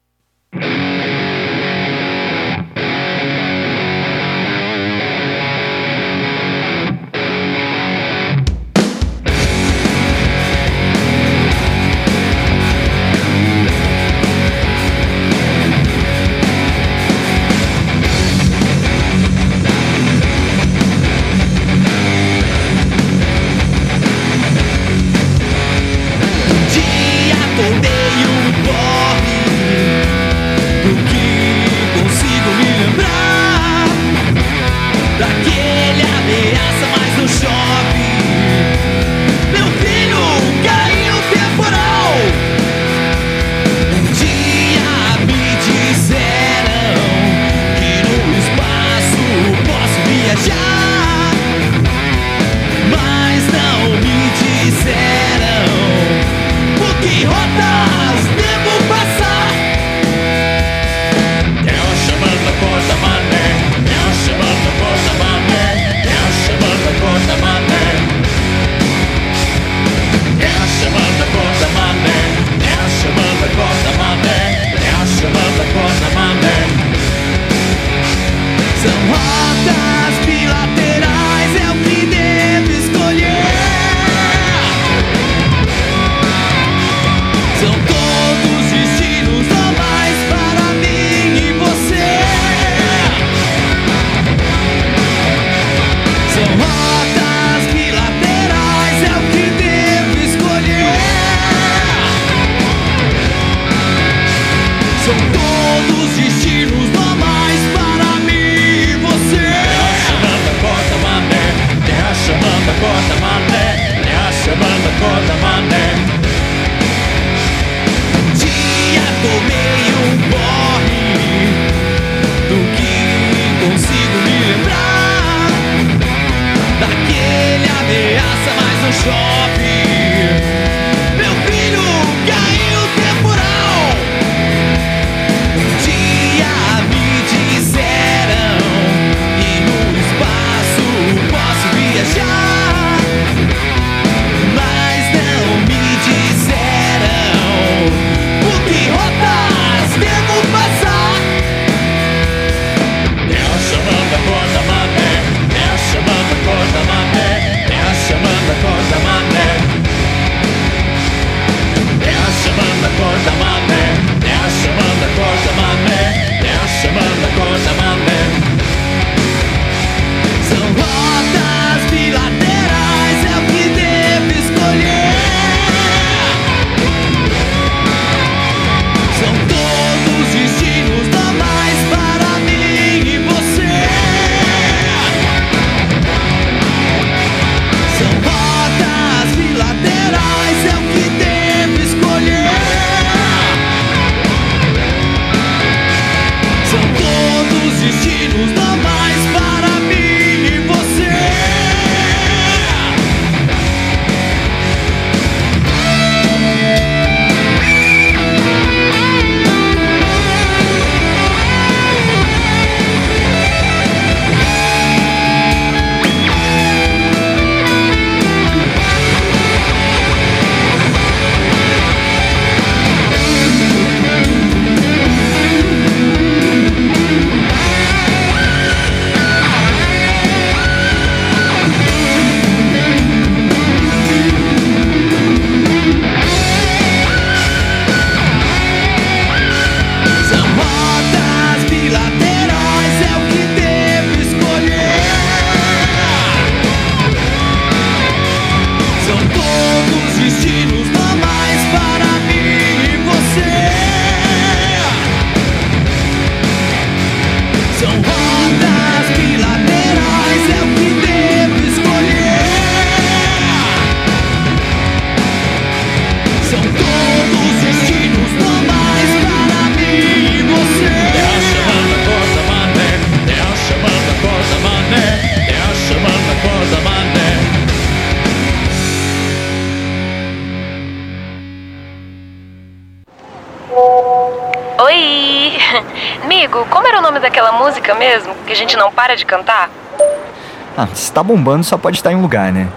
Tá bombando, só pode estar em um lugar, né?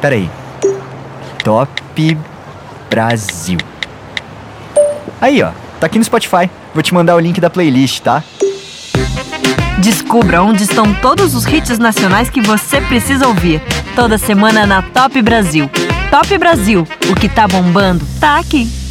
Pera aí. Top Brasil. Aí, ó. Tá aqui no Spotify. Vou te mandar o link da playlist, tá? Descubra onde estão todos os hits nacionais que você precisa ouvir. Toda semana na Top Brasil. Top Brasil, o que tá bombando tá aqui.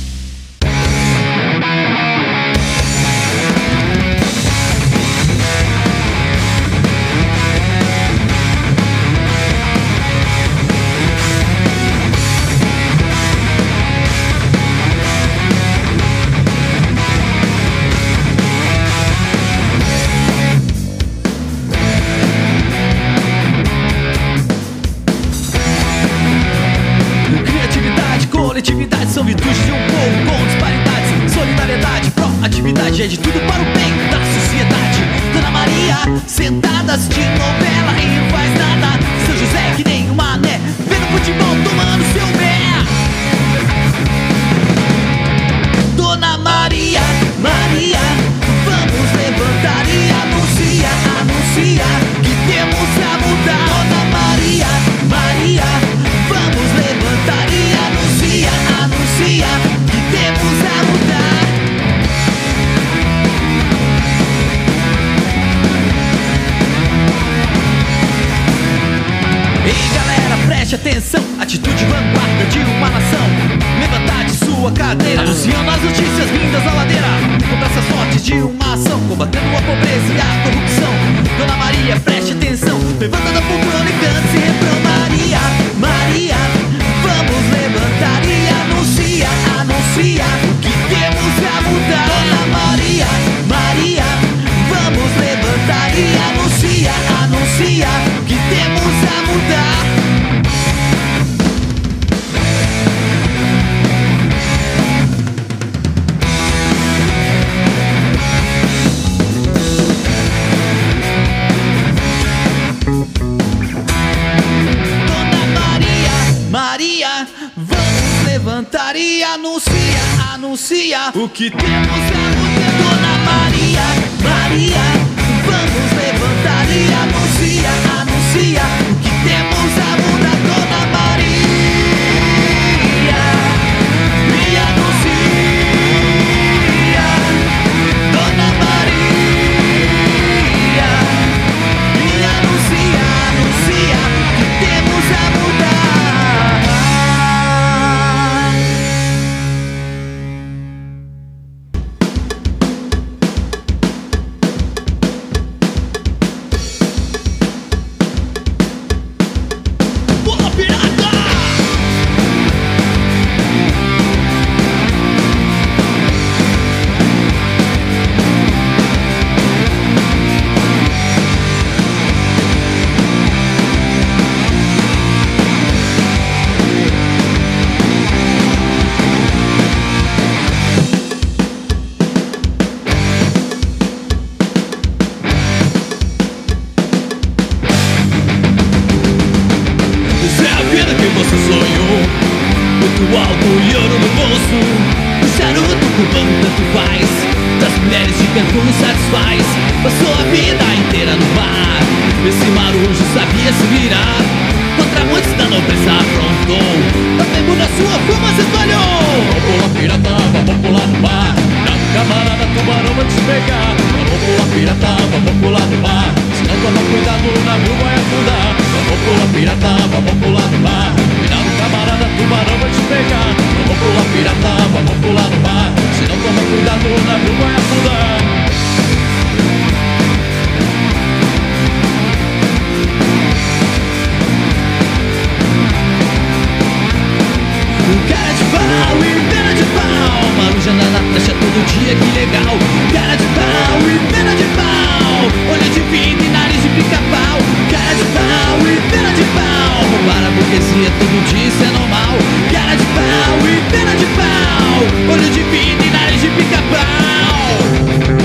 Muito alto e ouro no bolso O charuto cubano tanto faz. Das mulheres de Cancún satisfaz. Passou a vida inteira no mar. Esse marujo sabia se virar. Contra muitos da nobreza afrontou. Também na sua fama se espalhou Vamos pirata, vamos pular no mar. Na camarada tubarão vai te pegar. Vamos pirata, vamos pular no mar. Se não tomar cuidado o navio vai afundar Vamos pular pirata, vamos pular no camarada, tubarão vai te pegar. Vamos pular pirata, vamos pular no mar. Se não tomar cuidado o navio vai afundar Cara de pau e pena de pau. Maruja na prancha todo dia, que legal. Cara de pau e pena de pau. Olho de vidro e nariz de pica-pau. Cara de pau e pena de pau Roubar a burguesia todo dia, isso é normal. Cara de pau e pena de pau. Olho de vidro e nariz de pica-pau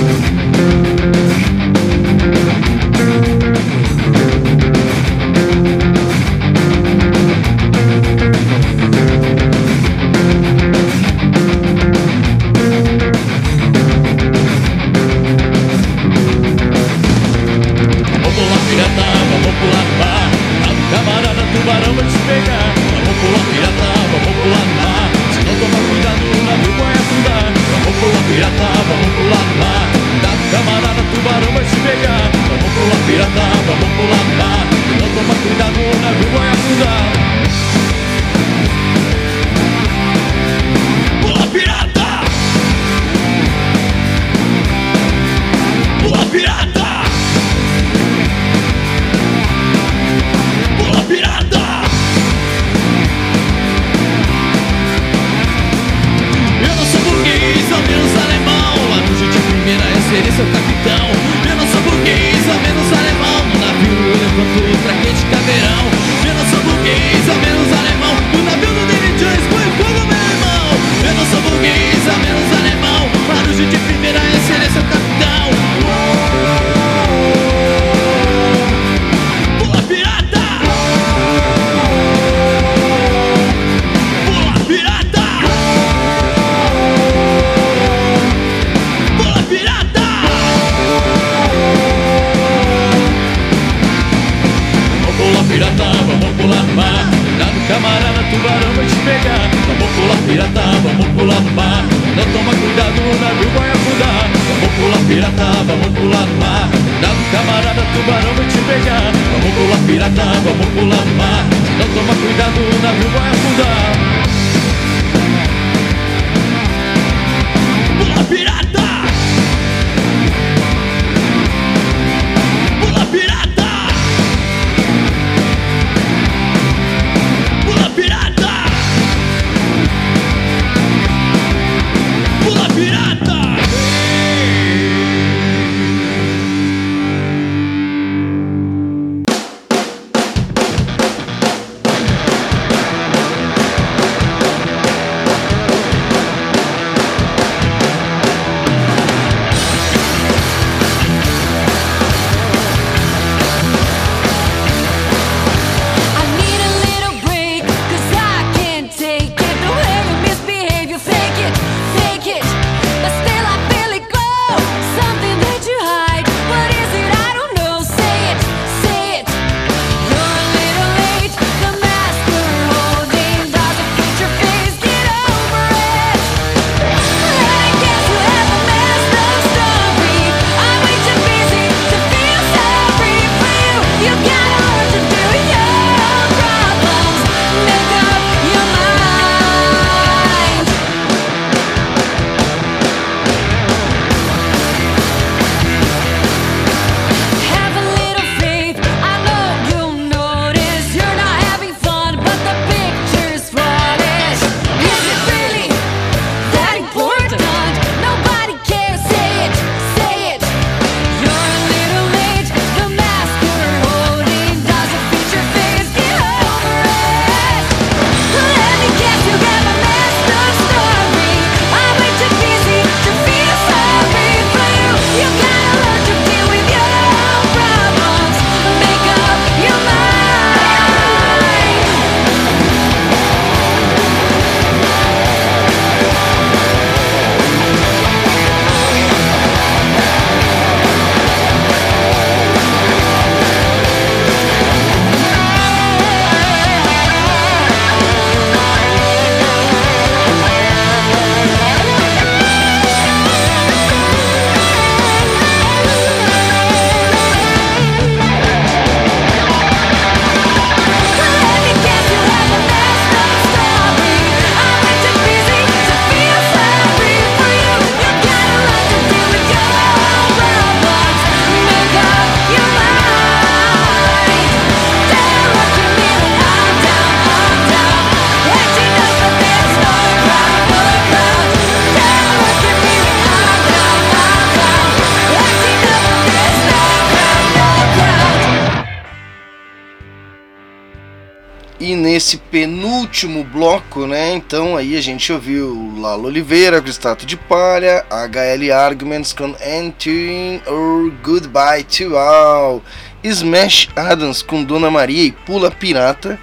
nesse penúltimo bloco, né? Então aí a gente ouviu Lalo Oliveira com Estátua de Palha, HL Arguments com Entering or Goodbye to All, Smash Adams com Dona Maria e Pula Pirata,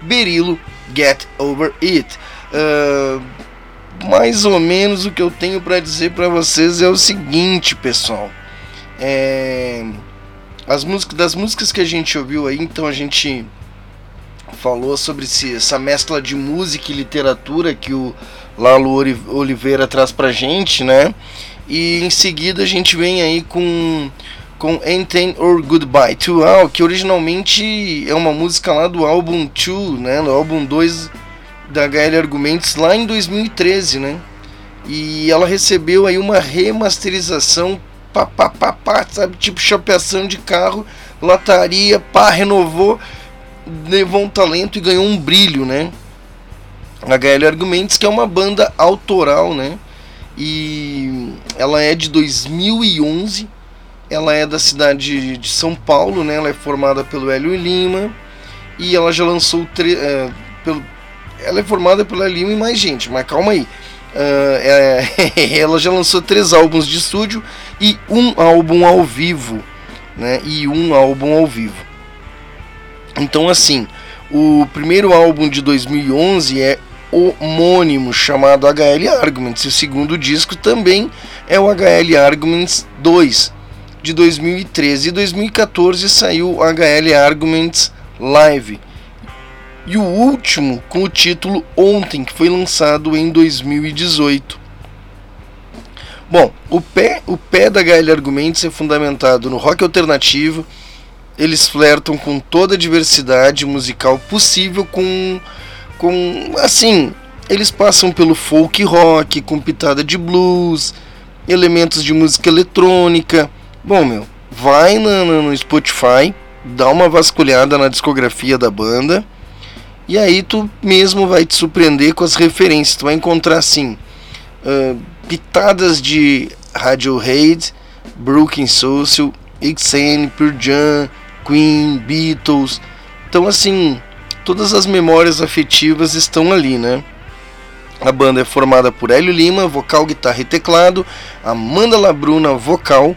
Berilo Get Over It. Ah, mais ou menos o que eu tenho para dizer para vocês é o seguinte, pessoal. É, as músicas das músicas que a gente ouviu aí, então a gente falou sobre esse, essa mescla de música e literatura que o Lalo Oliveira traz pra gente, né? E em seguida a gente vem aí com com Anything or Goodbye to All, que originalmente é uma música lá do álbum 2, né? Do álbum 2 da HL Argumentos lá em 2013, né? E ela recebeu aí uma remasterização pá, pá, pá, pá, sabe? Tipo chapeação de carro, lataria, pá, renovou, levou um talento e ganhou um brilho, né? HL Argumentos, que é uma banda autoral, né? E ela é de 2011, ela é da cidade de São Paulo, né? Ela é formada pelo Hélio Lima e ela já lançou tre- eh, pelo ela é formada pelo Hélio Lima e mais gente, mas calma aí. Ah, é- ela já lançou três álbuns de estúdio e um álbum ao vivo, né? E um álbum ao vivo. Então assim, o primeiro álbum de 2011 é homônimo chamado HL Arguments e o segundo disco também é o HL Arguments 2 de 2013 e 2014 saiu o HL Arguments Live e o último com o título Ontem, que foi lançado em 2018. Bom, o pé, o pé da HL Argumentos é fundamentado no rock alternativo. Eles flertam com toda a diversidade musical possível com com assim, eles passam pelo folk rock com pitada de blues, elementos de música eletrônica. Bom, meu, vai no, no, Spotify, dá uma vasculhada na discografia da banda e aí tu mesmo vai te surpreender com as referências. Tu vai encontrar assim uh, pitadas de Radiohead, Brooklyn Social, Ixen, Pearl Jam, Queen, Beatles. Então assim, todas as memórias afetivas estão ali, né? A banda é formada por Hélio Lima, vocal, guitarra e teclado, Amanda Labruna, vocal,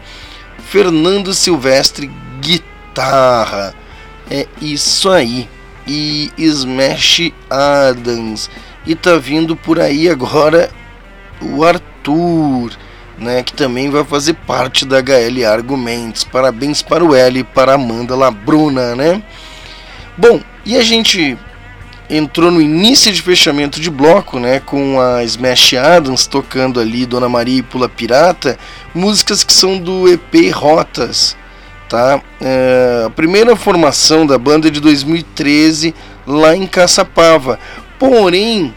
Fernando Silvestre, guitarra. É isso aí. E Smash Adams. E tá vindo por aí agora o Arthur, né, que também vai fazer parte da HL Argumentos. Parabéns para o L e para a Amanda Labruna, né? Bom, e a gente entrou no início de fechamento de bloco, né, com a Smash Adams tocando ali Dona Maria e Pula Pirata, músicas que são do EP Rotas, tá? É, a primeira formação da banda é de 2013 lá em Caçapava, porém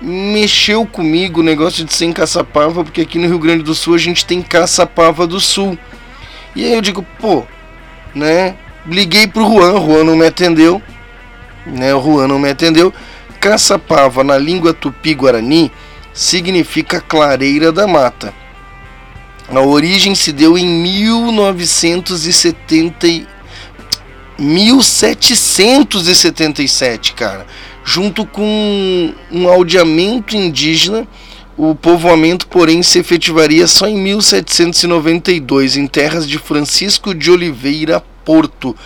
mexeu comigo o negócio de ser em Caçapava, porque aqui no Rio Grande do Sul a gente tem Caçapava do Sul. E aí eu digo, pô, né? Liguei pro Juan, Juan não me atendeu, né? O Juan não me atendeu. Caçapava na língua tupi-guarani significa clareira da mata. A origem se deu em 1970 1777, cara, junto com um aldeamento indígena. O povoamento, porém, se efetivaria só em 1792 em terras de Francisco de Oliveira Porto.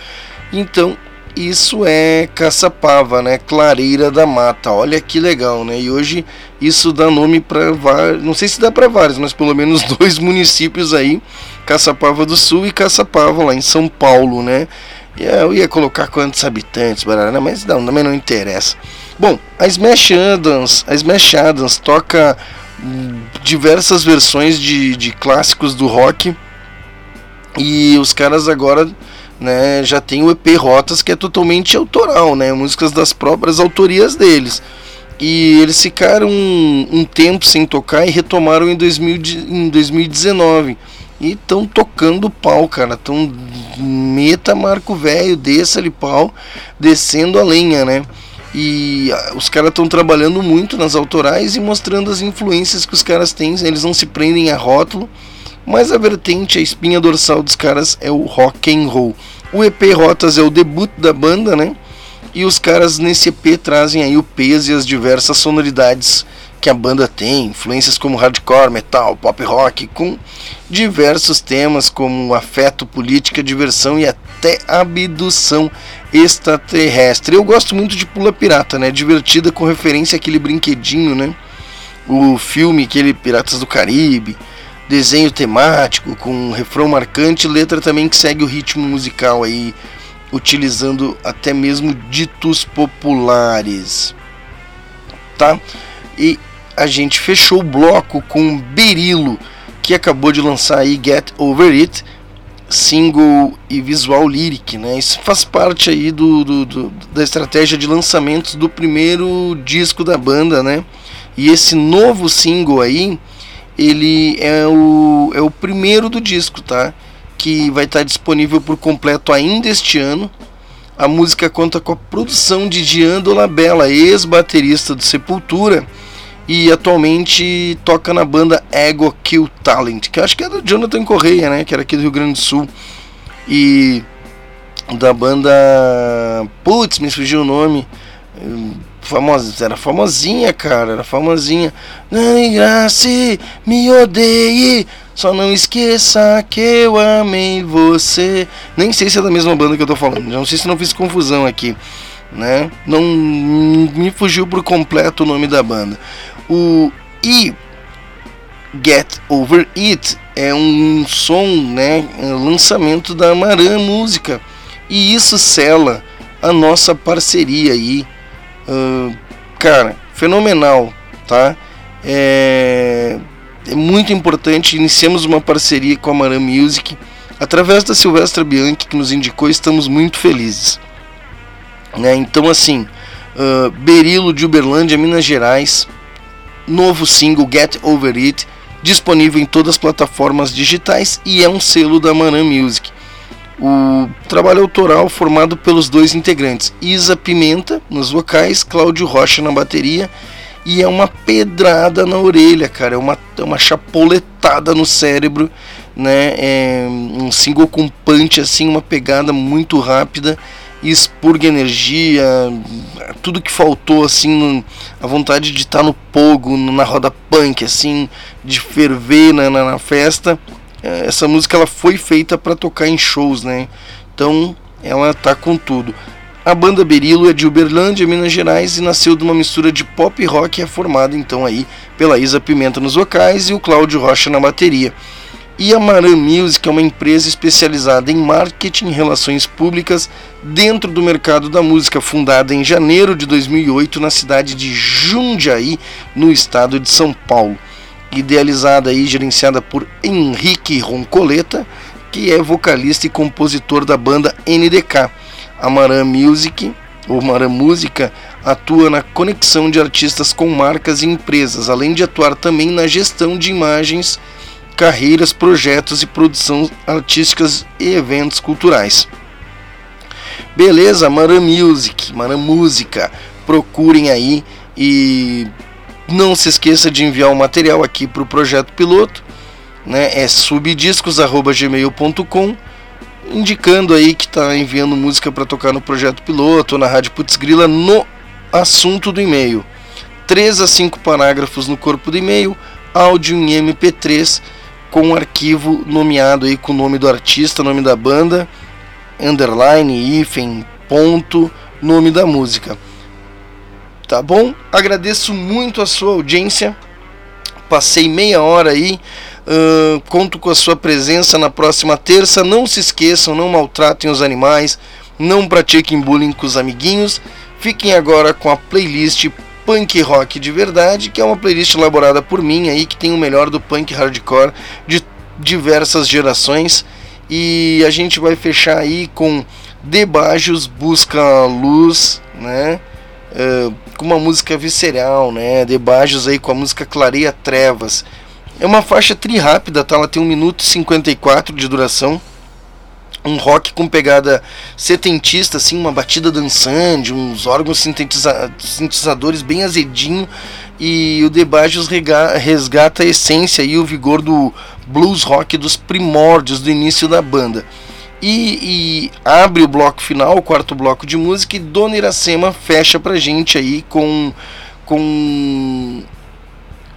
Então, isso é Caçapava, né? Clareira da Mata. Olha que legal, né? E hoje isso dá nome para vários, não sei se dá para vários, mas pelo menos dois municípios aí, Caçapava do Sul e Caçapava lá em São Paulo, né? E eu ia colocar quantos habitantes, barará, mas não, também não interessa. Bom, a Smash Adams, a Smash Adams toca diversas versões de, de clássicos do rock e os caras agora né, já tem o EP Rotas que é totalmente autoral, né, músicas das próprias autorias deles. E eles ficaram um, um tempo sem tocar e retomaram em, 2000, em 2019. E estão tocando pau, cara. Tão meta Marco Velho, desça ali pau, descendo a lenha, né? E ah, os caras estão trabalhando muito nas autorais e mostrando as influências que os caras têm. Eles não se prendem a rótulo, mas a vertente, a espinha dorsal dos caras é o rock and roll. O EP Rotas é o debut da banda, né? E os caras nesse EP trazem aí o peso e as diversas sonoridades que a banda tem, influências como hardcore, metal, pop rock, com diversos temas como afeto, política, diversão e até abdução extraterrestre. Eu gosto muito de Pula Pirata, né? Divertida com referência àquele brinquedinho, né? O filme, aquele Piratas do Caribe, desenho temático com um refrão marcante, letra também que segue o ritmo musical aí, utilizando até mesmo ditos populares. Tá? E a gente fechou o bloco com Berilo, que acabou de lançar aí Get Over It, single e visual lyric, né? Isso faz parte aí do, do, do, da estratégia de lançamentos do primeiro disco da banda, né? E esse novo single aí, ele é o, é o primeiro do disco, tá? Que vai estar disponível por completo ainda este ano. A música conta com a produção de Diando Labella, ex-baterista do Sepultura, e atualmente toca na banda Ego Kill Talent, que acho que é do Jonathan Correia, né? Que era aqui do Rio Grande do Sul. E da banda. Putz, me fugiu o nome. Famosa, era famosinha, cara, era famosinha. Não graça, me odeie, só não esqueça que eu amei você. Nem sei se é da mesma banda que eu tô falando, não sei se não fiz confusão aqui, né? Não me fugiu por completo o nome da banda. O e Get Over It é um som, né, um lançamento da Maran Música. E isso sela a nossa parceria aí Ah, cara, fenomenal, tá? É, é muito importante. Iniciamos uma parceria com a Maran Music através da Silvestra Bianchi que nos indicou. Estamos muito felizes. Né? Então, assim, uh, Berilo de Uberlândia, Minas Gerais, novo single Get Over It, disponível em todas as plataformas digitais e é um selo da Maran Music. O trabalho autoral formado pelos dois integrantes, Isa Pimenta nos vocais, Cláudio Rocha na bateria e é uma pedrada na orelha, cara, é uma, é uma chapoletada no cérebro, né? É um single com punch assim, uma pegada muito rápida expurga energia, tudo que faltou assim, a vontade de estar no pogo, na roda punk assim, de ferver na, na, na festa. É, Essa música ela foi feita para tocar em shows, né? Então ela tá com tudo. A banda Berilo é de Uberlândia, Minas Gerais e nasceu de uma mistura de pop e rock é formada então aí pela Isa Pimenta nos vocais e o Cláudio Rocha na bateria. E a Maran Music é uma empresa especializada em marketing e relações públicas dentro do mercado da música, fundada em janeiro de 2008 na cidade de Jundiaí, no estado de São Paulo. Idealizada e gerenciada por Henrique Roncoleta, que é vocalista e compositor da banda NDK. A Maran Music, ou Maran Música, atua na conexão de artistas com marcas e empresas, além de atuar também na gestão de imagens carreiras, projetos e produção artísticas e eventos culturais. Beleza, Maran Music, Maran Música, procurem aí e não se esqueça de enviar o material aqui para o projeto piloto, né? É subdiscos@gmail.com, indicando aí que está enviando música para tocar no projeto piloto ou na rádio Putz Grila no assunto do e-mail. 3 a 5 parágrafos no corpo do e-mail, áudio em MP3 com um arquivo nomeado aí com o nome do artista, nome da banda, underline, hífen, ponto, nome da música. Tá bom? Agradeço muito a sua audiência. Passei meia hora aí. ahn, conto com a sua presença na próxima terça. Não se esqueçam, não maltratem os animais, não pratiquem bullying com os amiguinhos. Fiquem agora com a playlist Punk Rock de Verdade, que é uma playlist elaborada por mim aí, que tem o melhor do punk hardcore de diversas gerações. E a gente vai fechar aí com Debajos Busca Luz, né? Eh, com uma música visceral, né? Debajos aí com a música Clareia Trevas. É uma faixa tri rápida, tá? Ela tem 1 minuto e 54 de duração um rock com pegada setentista, assim, uma batida dançante, uns órgãos sintetiza sintetizadores bem azedinho e o rega- resgata a essência e o vigor do blues rock dos primórdios do início da banda. E, e abre o bloco final, o quarto bloco de música, e Dona Iracema fecha pra gente aí com, com um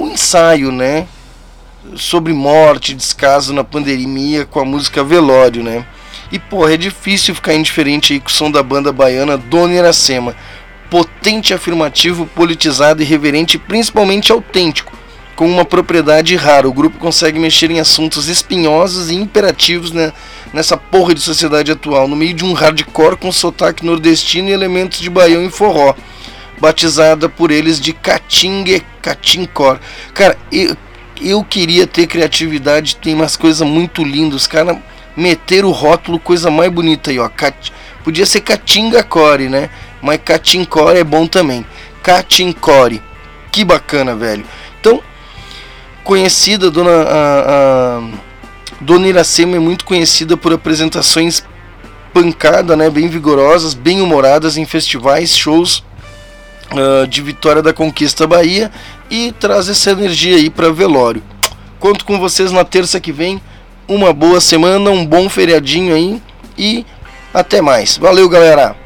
ensaio, né? Sobre morte, descaso na pandemia com a música Velório, né? E porra, é difícil ficar indiferente aí com o som da banda baiana Dona Iracema. Potente, afirmativo, politizado, irreverente e principalmente autêntico. Com uma propriedade rara, o grupo consegue mexer em assuntos espinhosos e imperativos né, nessa porra de sociedade atual, no meio de um hardcore com sotaque nordestino e elementos de baião e forró. Batizada por eles de Catingue Catincore. Cara, eu, eu queria ter criatividade, tem umas coisas muito lindas. Os meteram o rótulo, coisa mais bonita aí, ó. Cat... Podia ser Catinga Core, né? Mas Catincore é bom também. Catincore. Que bacana, velho. Então, conhecida, dona, a, a, dona Iracema é muito conhecida por apresentações pancada, né? Bem vigorosas, bem humoradas em festivais, shows ah, de Vitória da Conquista Bahia e traz essa energia aí para velório. Conto com vocês na terça que vem. Uma boa semana, um bom feriadinho aí e até mais. Valeu, galera!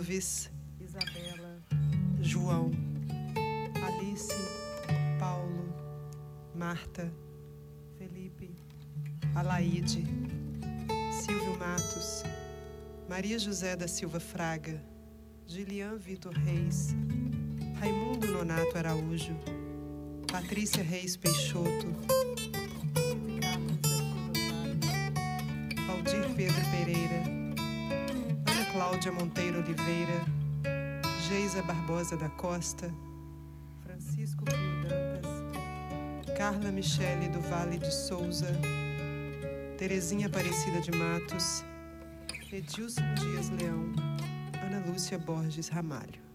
Clóvis, Isabela, João, Alice, Paulo, Marta, Felipe, Alaide, Silvio Matos, Maria José da Silva Fraga, Gilian Vitor Reis, Raimundo Nonato Araújo, Patrícia Reis Peixoto, Valdir Pedro Pereira, Cláudia Monteiro Oliveira, Geisa Barbosa da Costa, Francisco Pio Dantas, Carla Michele do Vale de Souza, Terezinha Aparecida de Matos, Edilson Dias Leão, Ana Lúcia Borges Ramalho.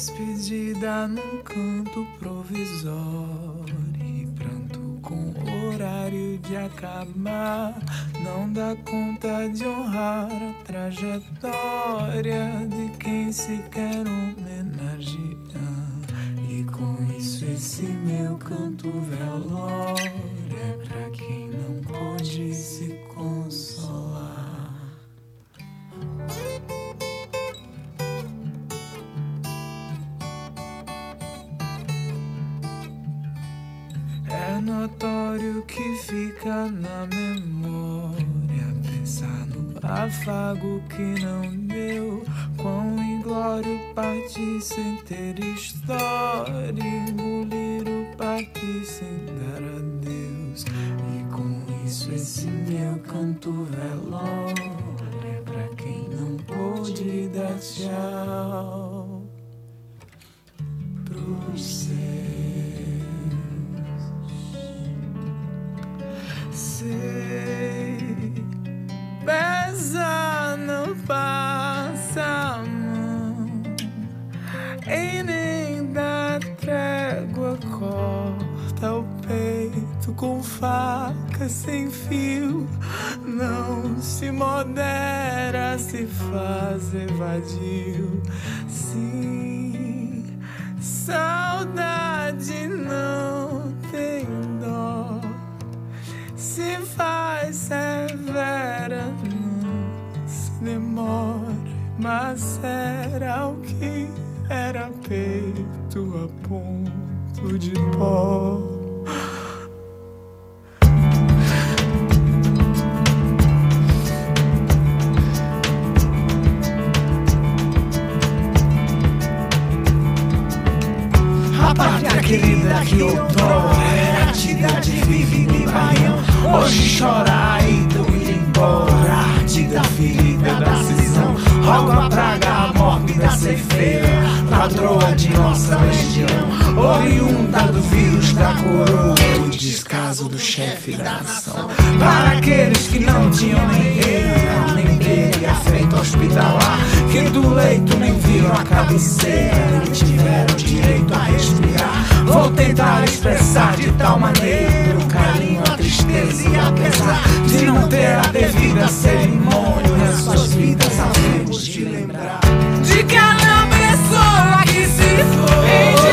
Despedida num canto provisório e pranto com horário de acabar. Não dá conta de honrar a trajetória de quem se quer homenagear. E com isso esse meu canto velório é pra quem não pôde se consolar. É notório que fica na memória pensar no afago que não deu. Quão inglório partir sem ter história, engolir o partir sem dar adeus. E com isso esse meu canto velório é pra quem não pôde dar tchau pros seus. Sei, pesa, não passa a mão e nem dá trégua, corta o peito com faca sem fio. Não se modera, se faz evadio. Sim, saudade não se faz severa, se demora, mas era o que era peito a ponto de pó. A pátria querida que outrora era tida de vive de baião Hoje chora e do ir embora. Arte da ferida da cisão. Rogo a praga, a morte da ceifeira. Patroa de nossa legião. Oriunda do vírus da coroa. Do descaso do chefe da nação. Para aqueles que não tinham nem eira Nem beira feito hospitalar. Que do leito nem viram a cabeceira Nem tiveram direito a respirar. Vou tentar expressar de tal maneira O carinho, e a pesar De não ter a devida cerimônia Nas suas vidas havemos de lembrar De cada pessoa que se foi.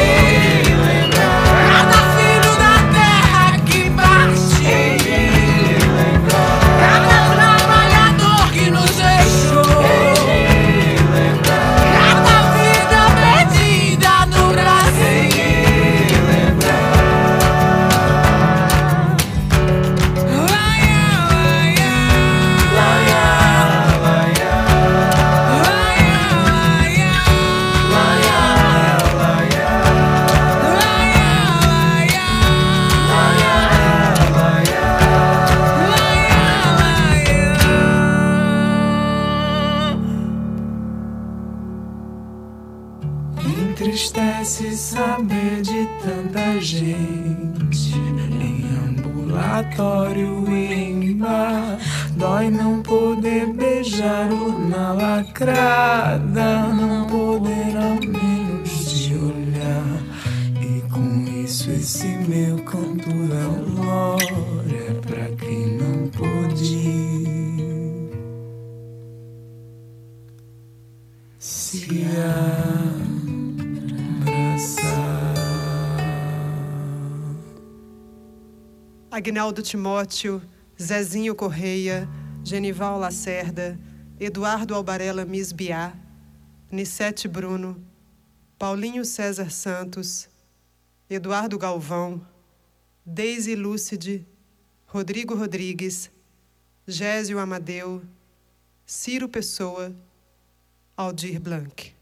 Agnaldo Timóteo, Zezinho Correia, Genival Lacerda, Eduardo Albarella Misbiá, Nissete Bruno, Paulinho César Santos, Eduardo Galvão, Deise Lúcide, Rodrigo Rodrigues, Gésio Amadeu, Ciro Pessoa, Aldir Blanc.